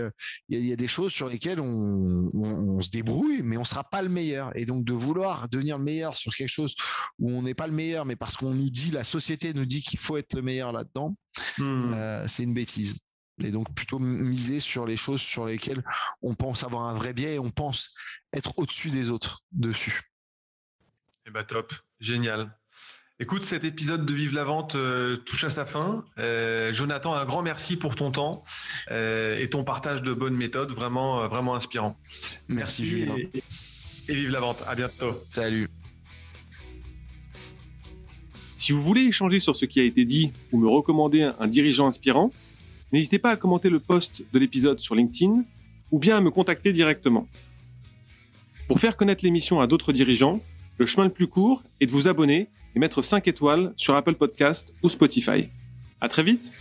il y, a des choses sur lesquelles on, se débrouille, mais on sera pas le meilleur. Et donc de vouloir devenir le meilleur sur quelque chose où on n'est pas le meilleur, mais parce qu'on nous dit, la société nous dit qu'il faut être le meilleur là-dedans, hmm. c'est une bêtise. Et donc plutôt miser sur les choses sur lesquelles on pense avoir un vrai biais et on pense être au-dessus des autres dessus. Eh ben top, génial. Écoute, cet épisode de Vive la Vente euh, touche à sa fin. Euh, Jonathan, un grand merci pour ton temps euh, et ton partage de bonnes méthodes, vraiment, vraiment inspirant. Merci, Julien. Et, et, vive la vente. À bientôt. Salut. Si vous voulez échanger sur ce qui a été dit ou me recommander un dirigeant inspirant, n'hésitez pas à commenter le post de l'épisode sur LinkedIn ou bien à me contacter directement. Pour faire connaître l'émission à d'autres dirigeants, le chemin le plus court est de vous abonner et mettre 5 étoiles sur Apple Podcast ou Spotify. À très vite!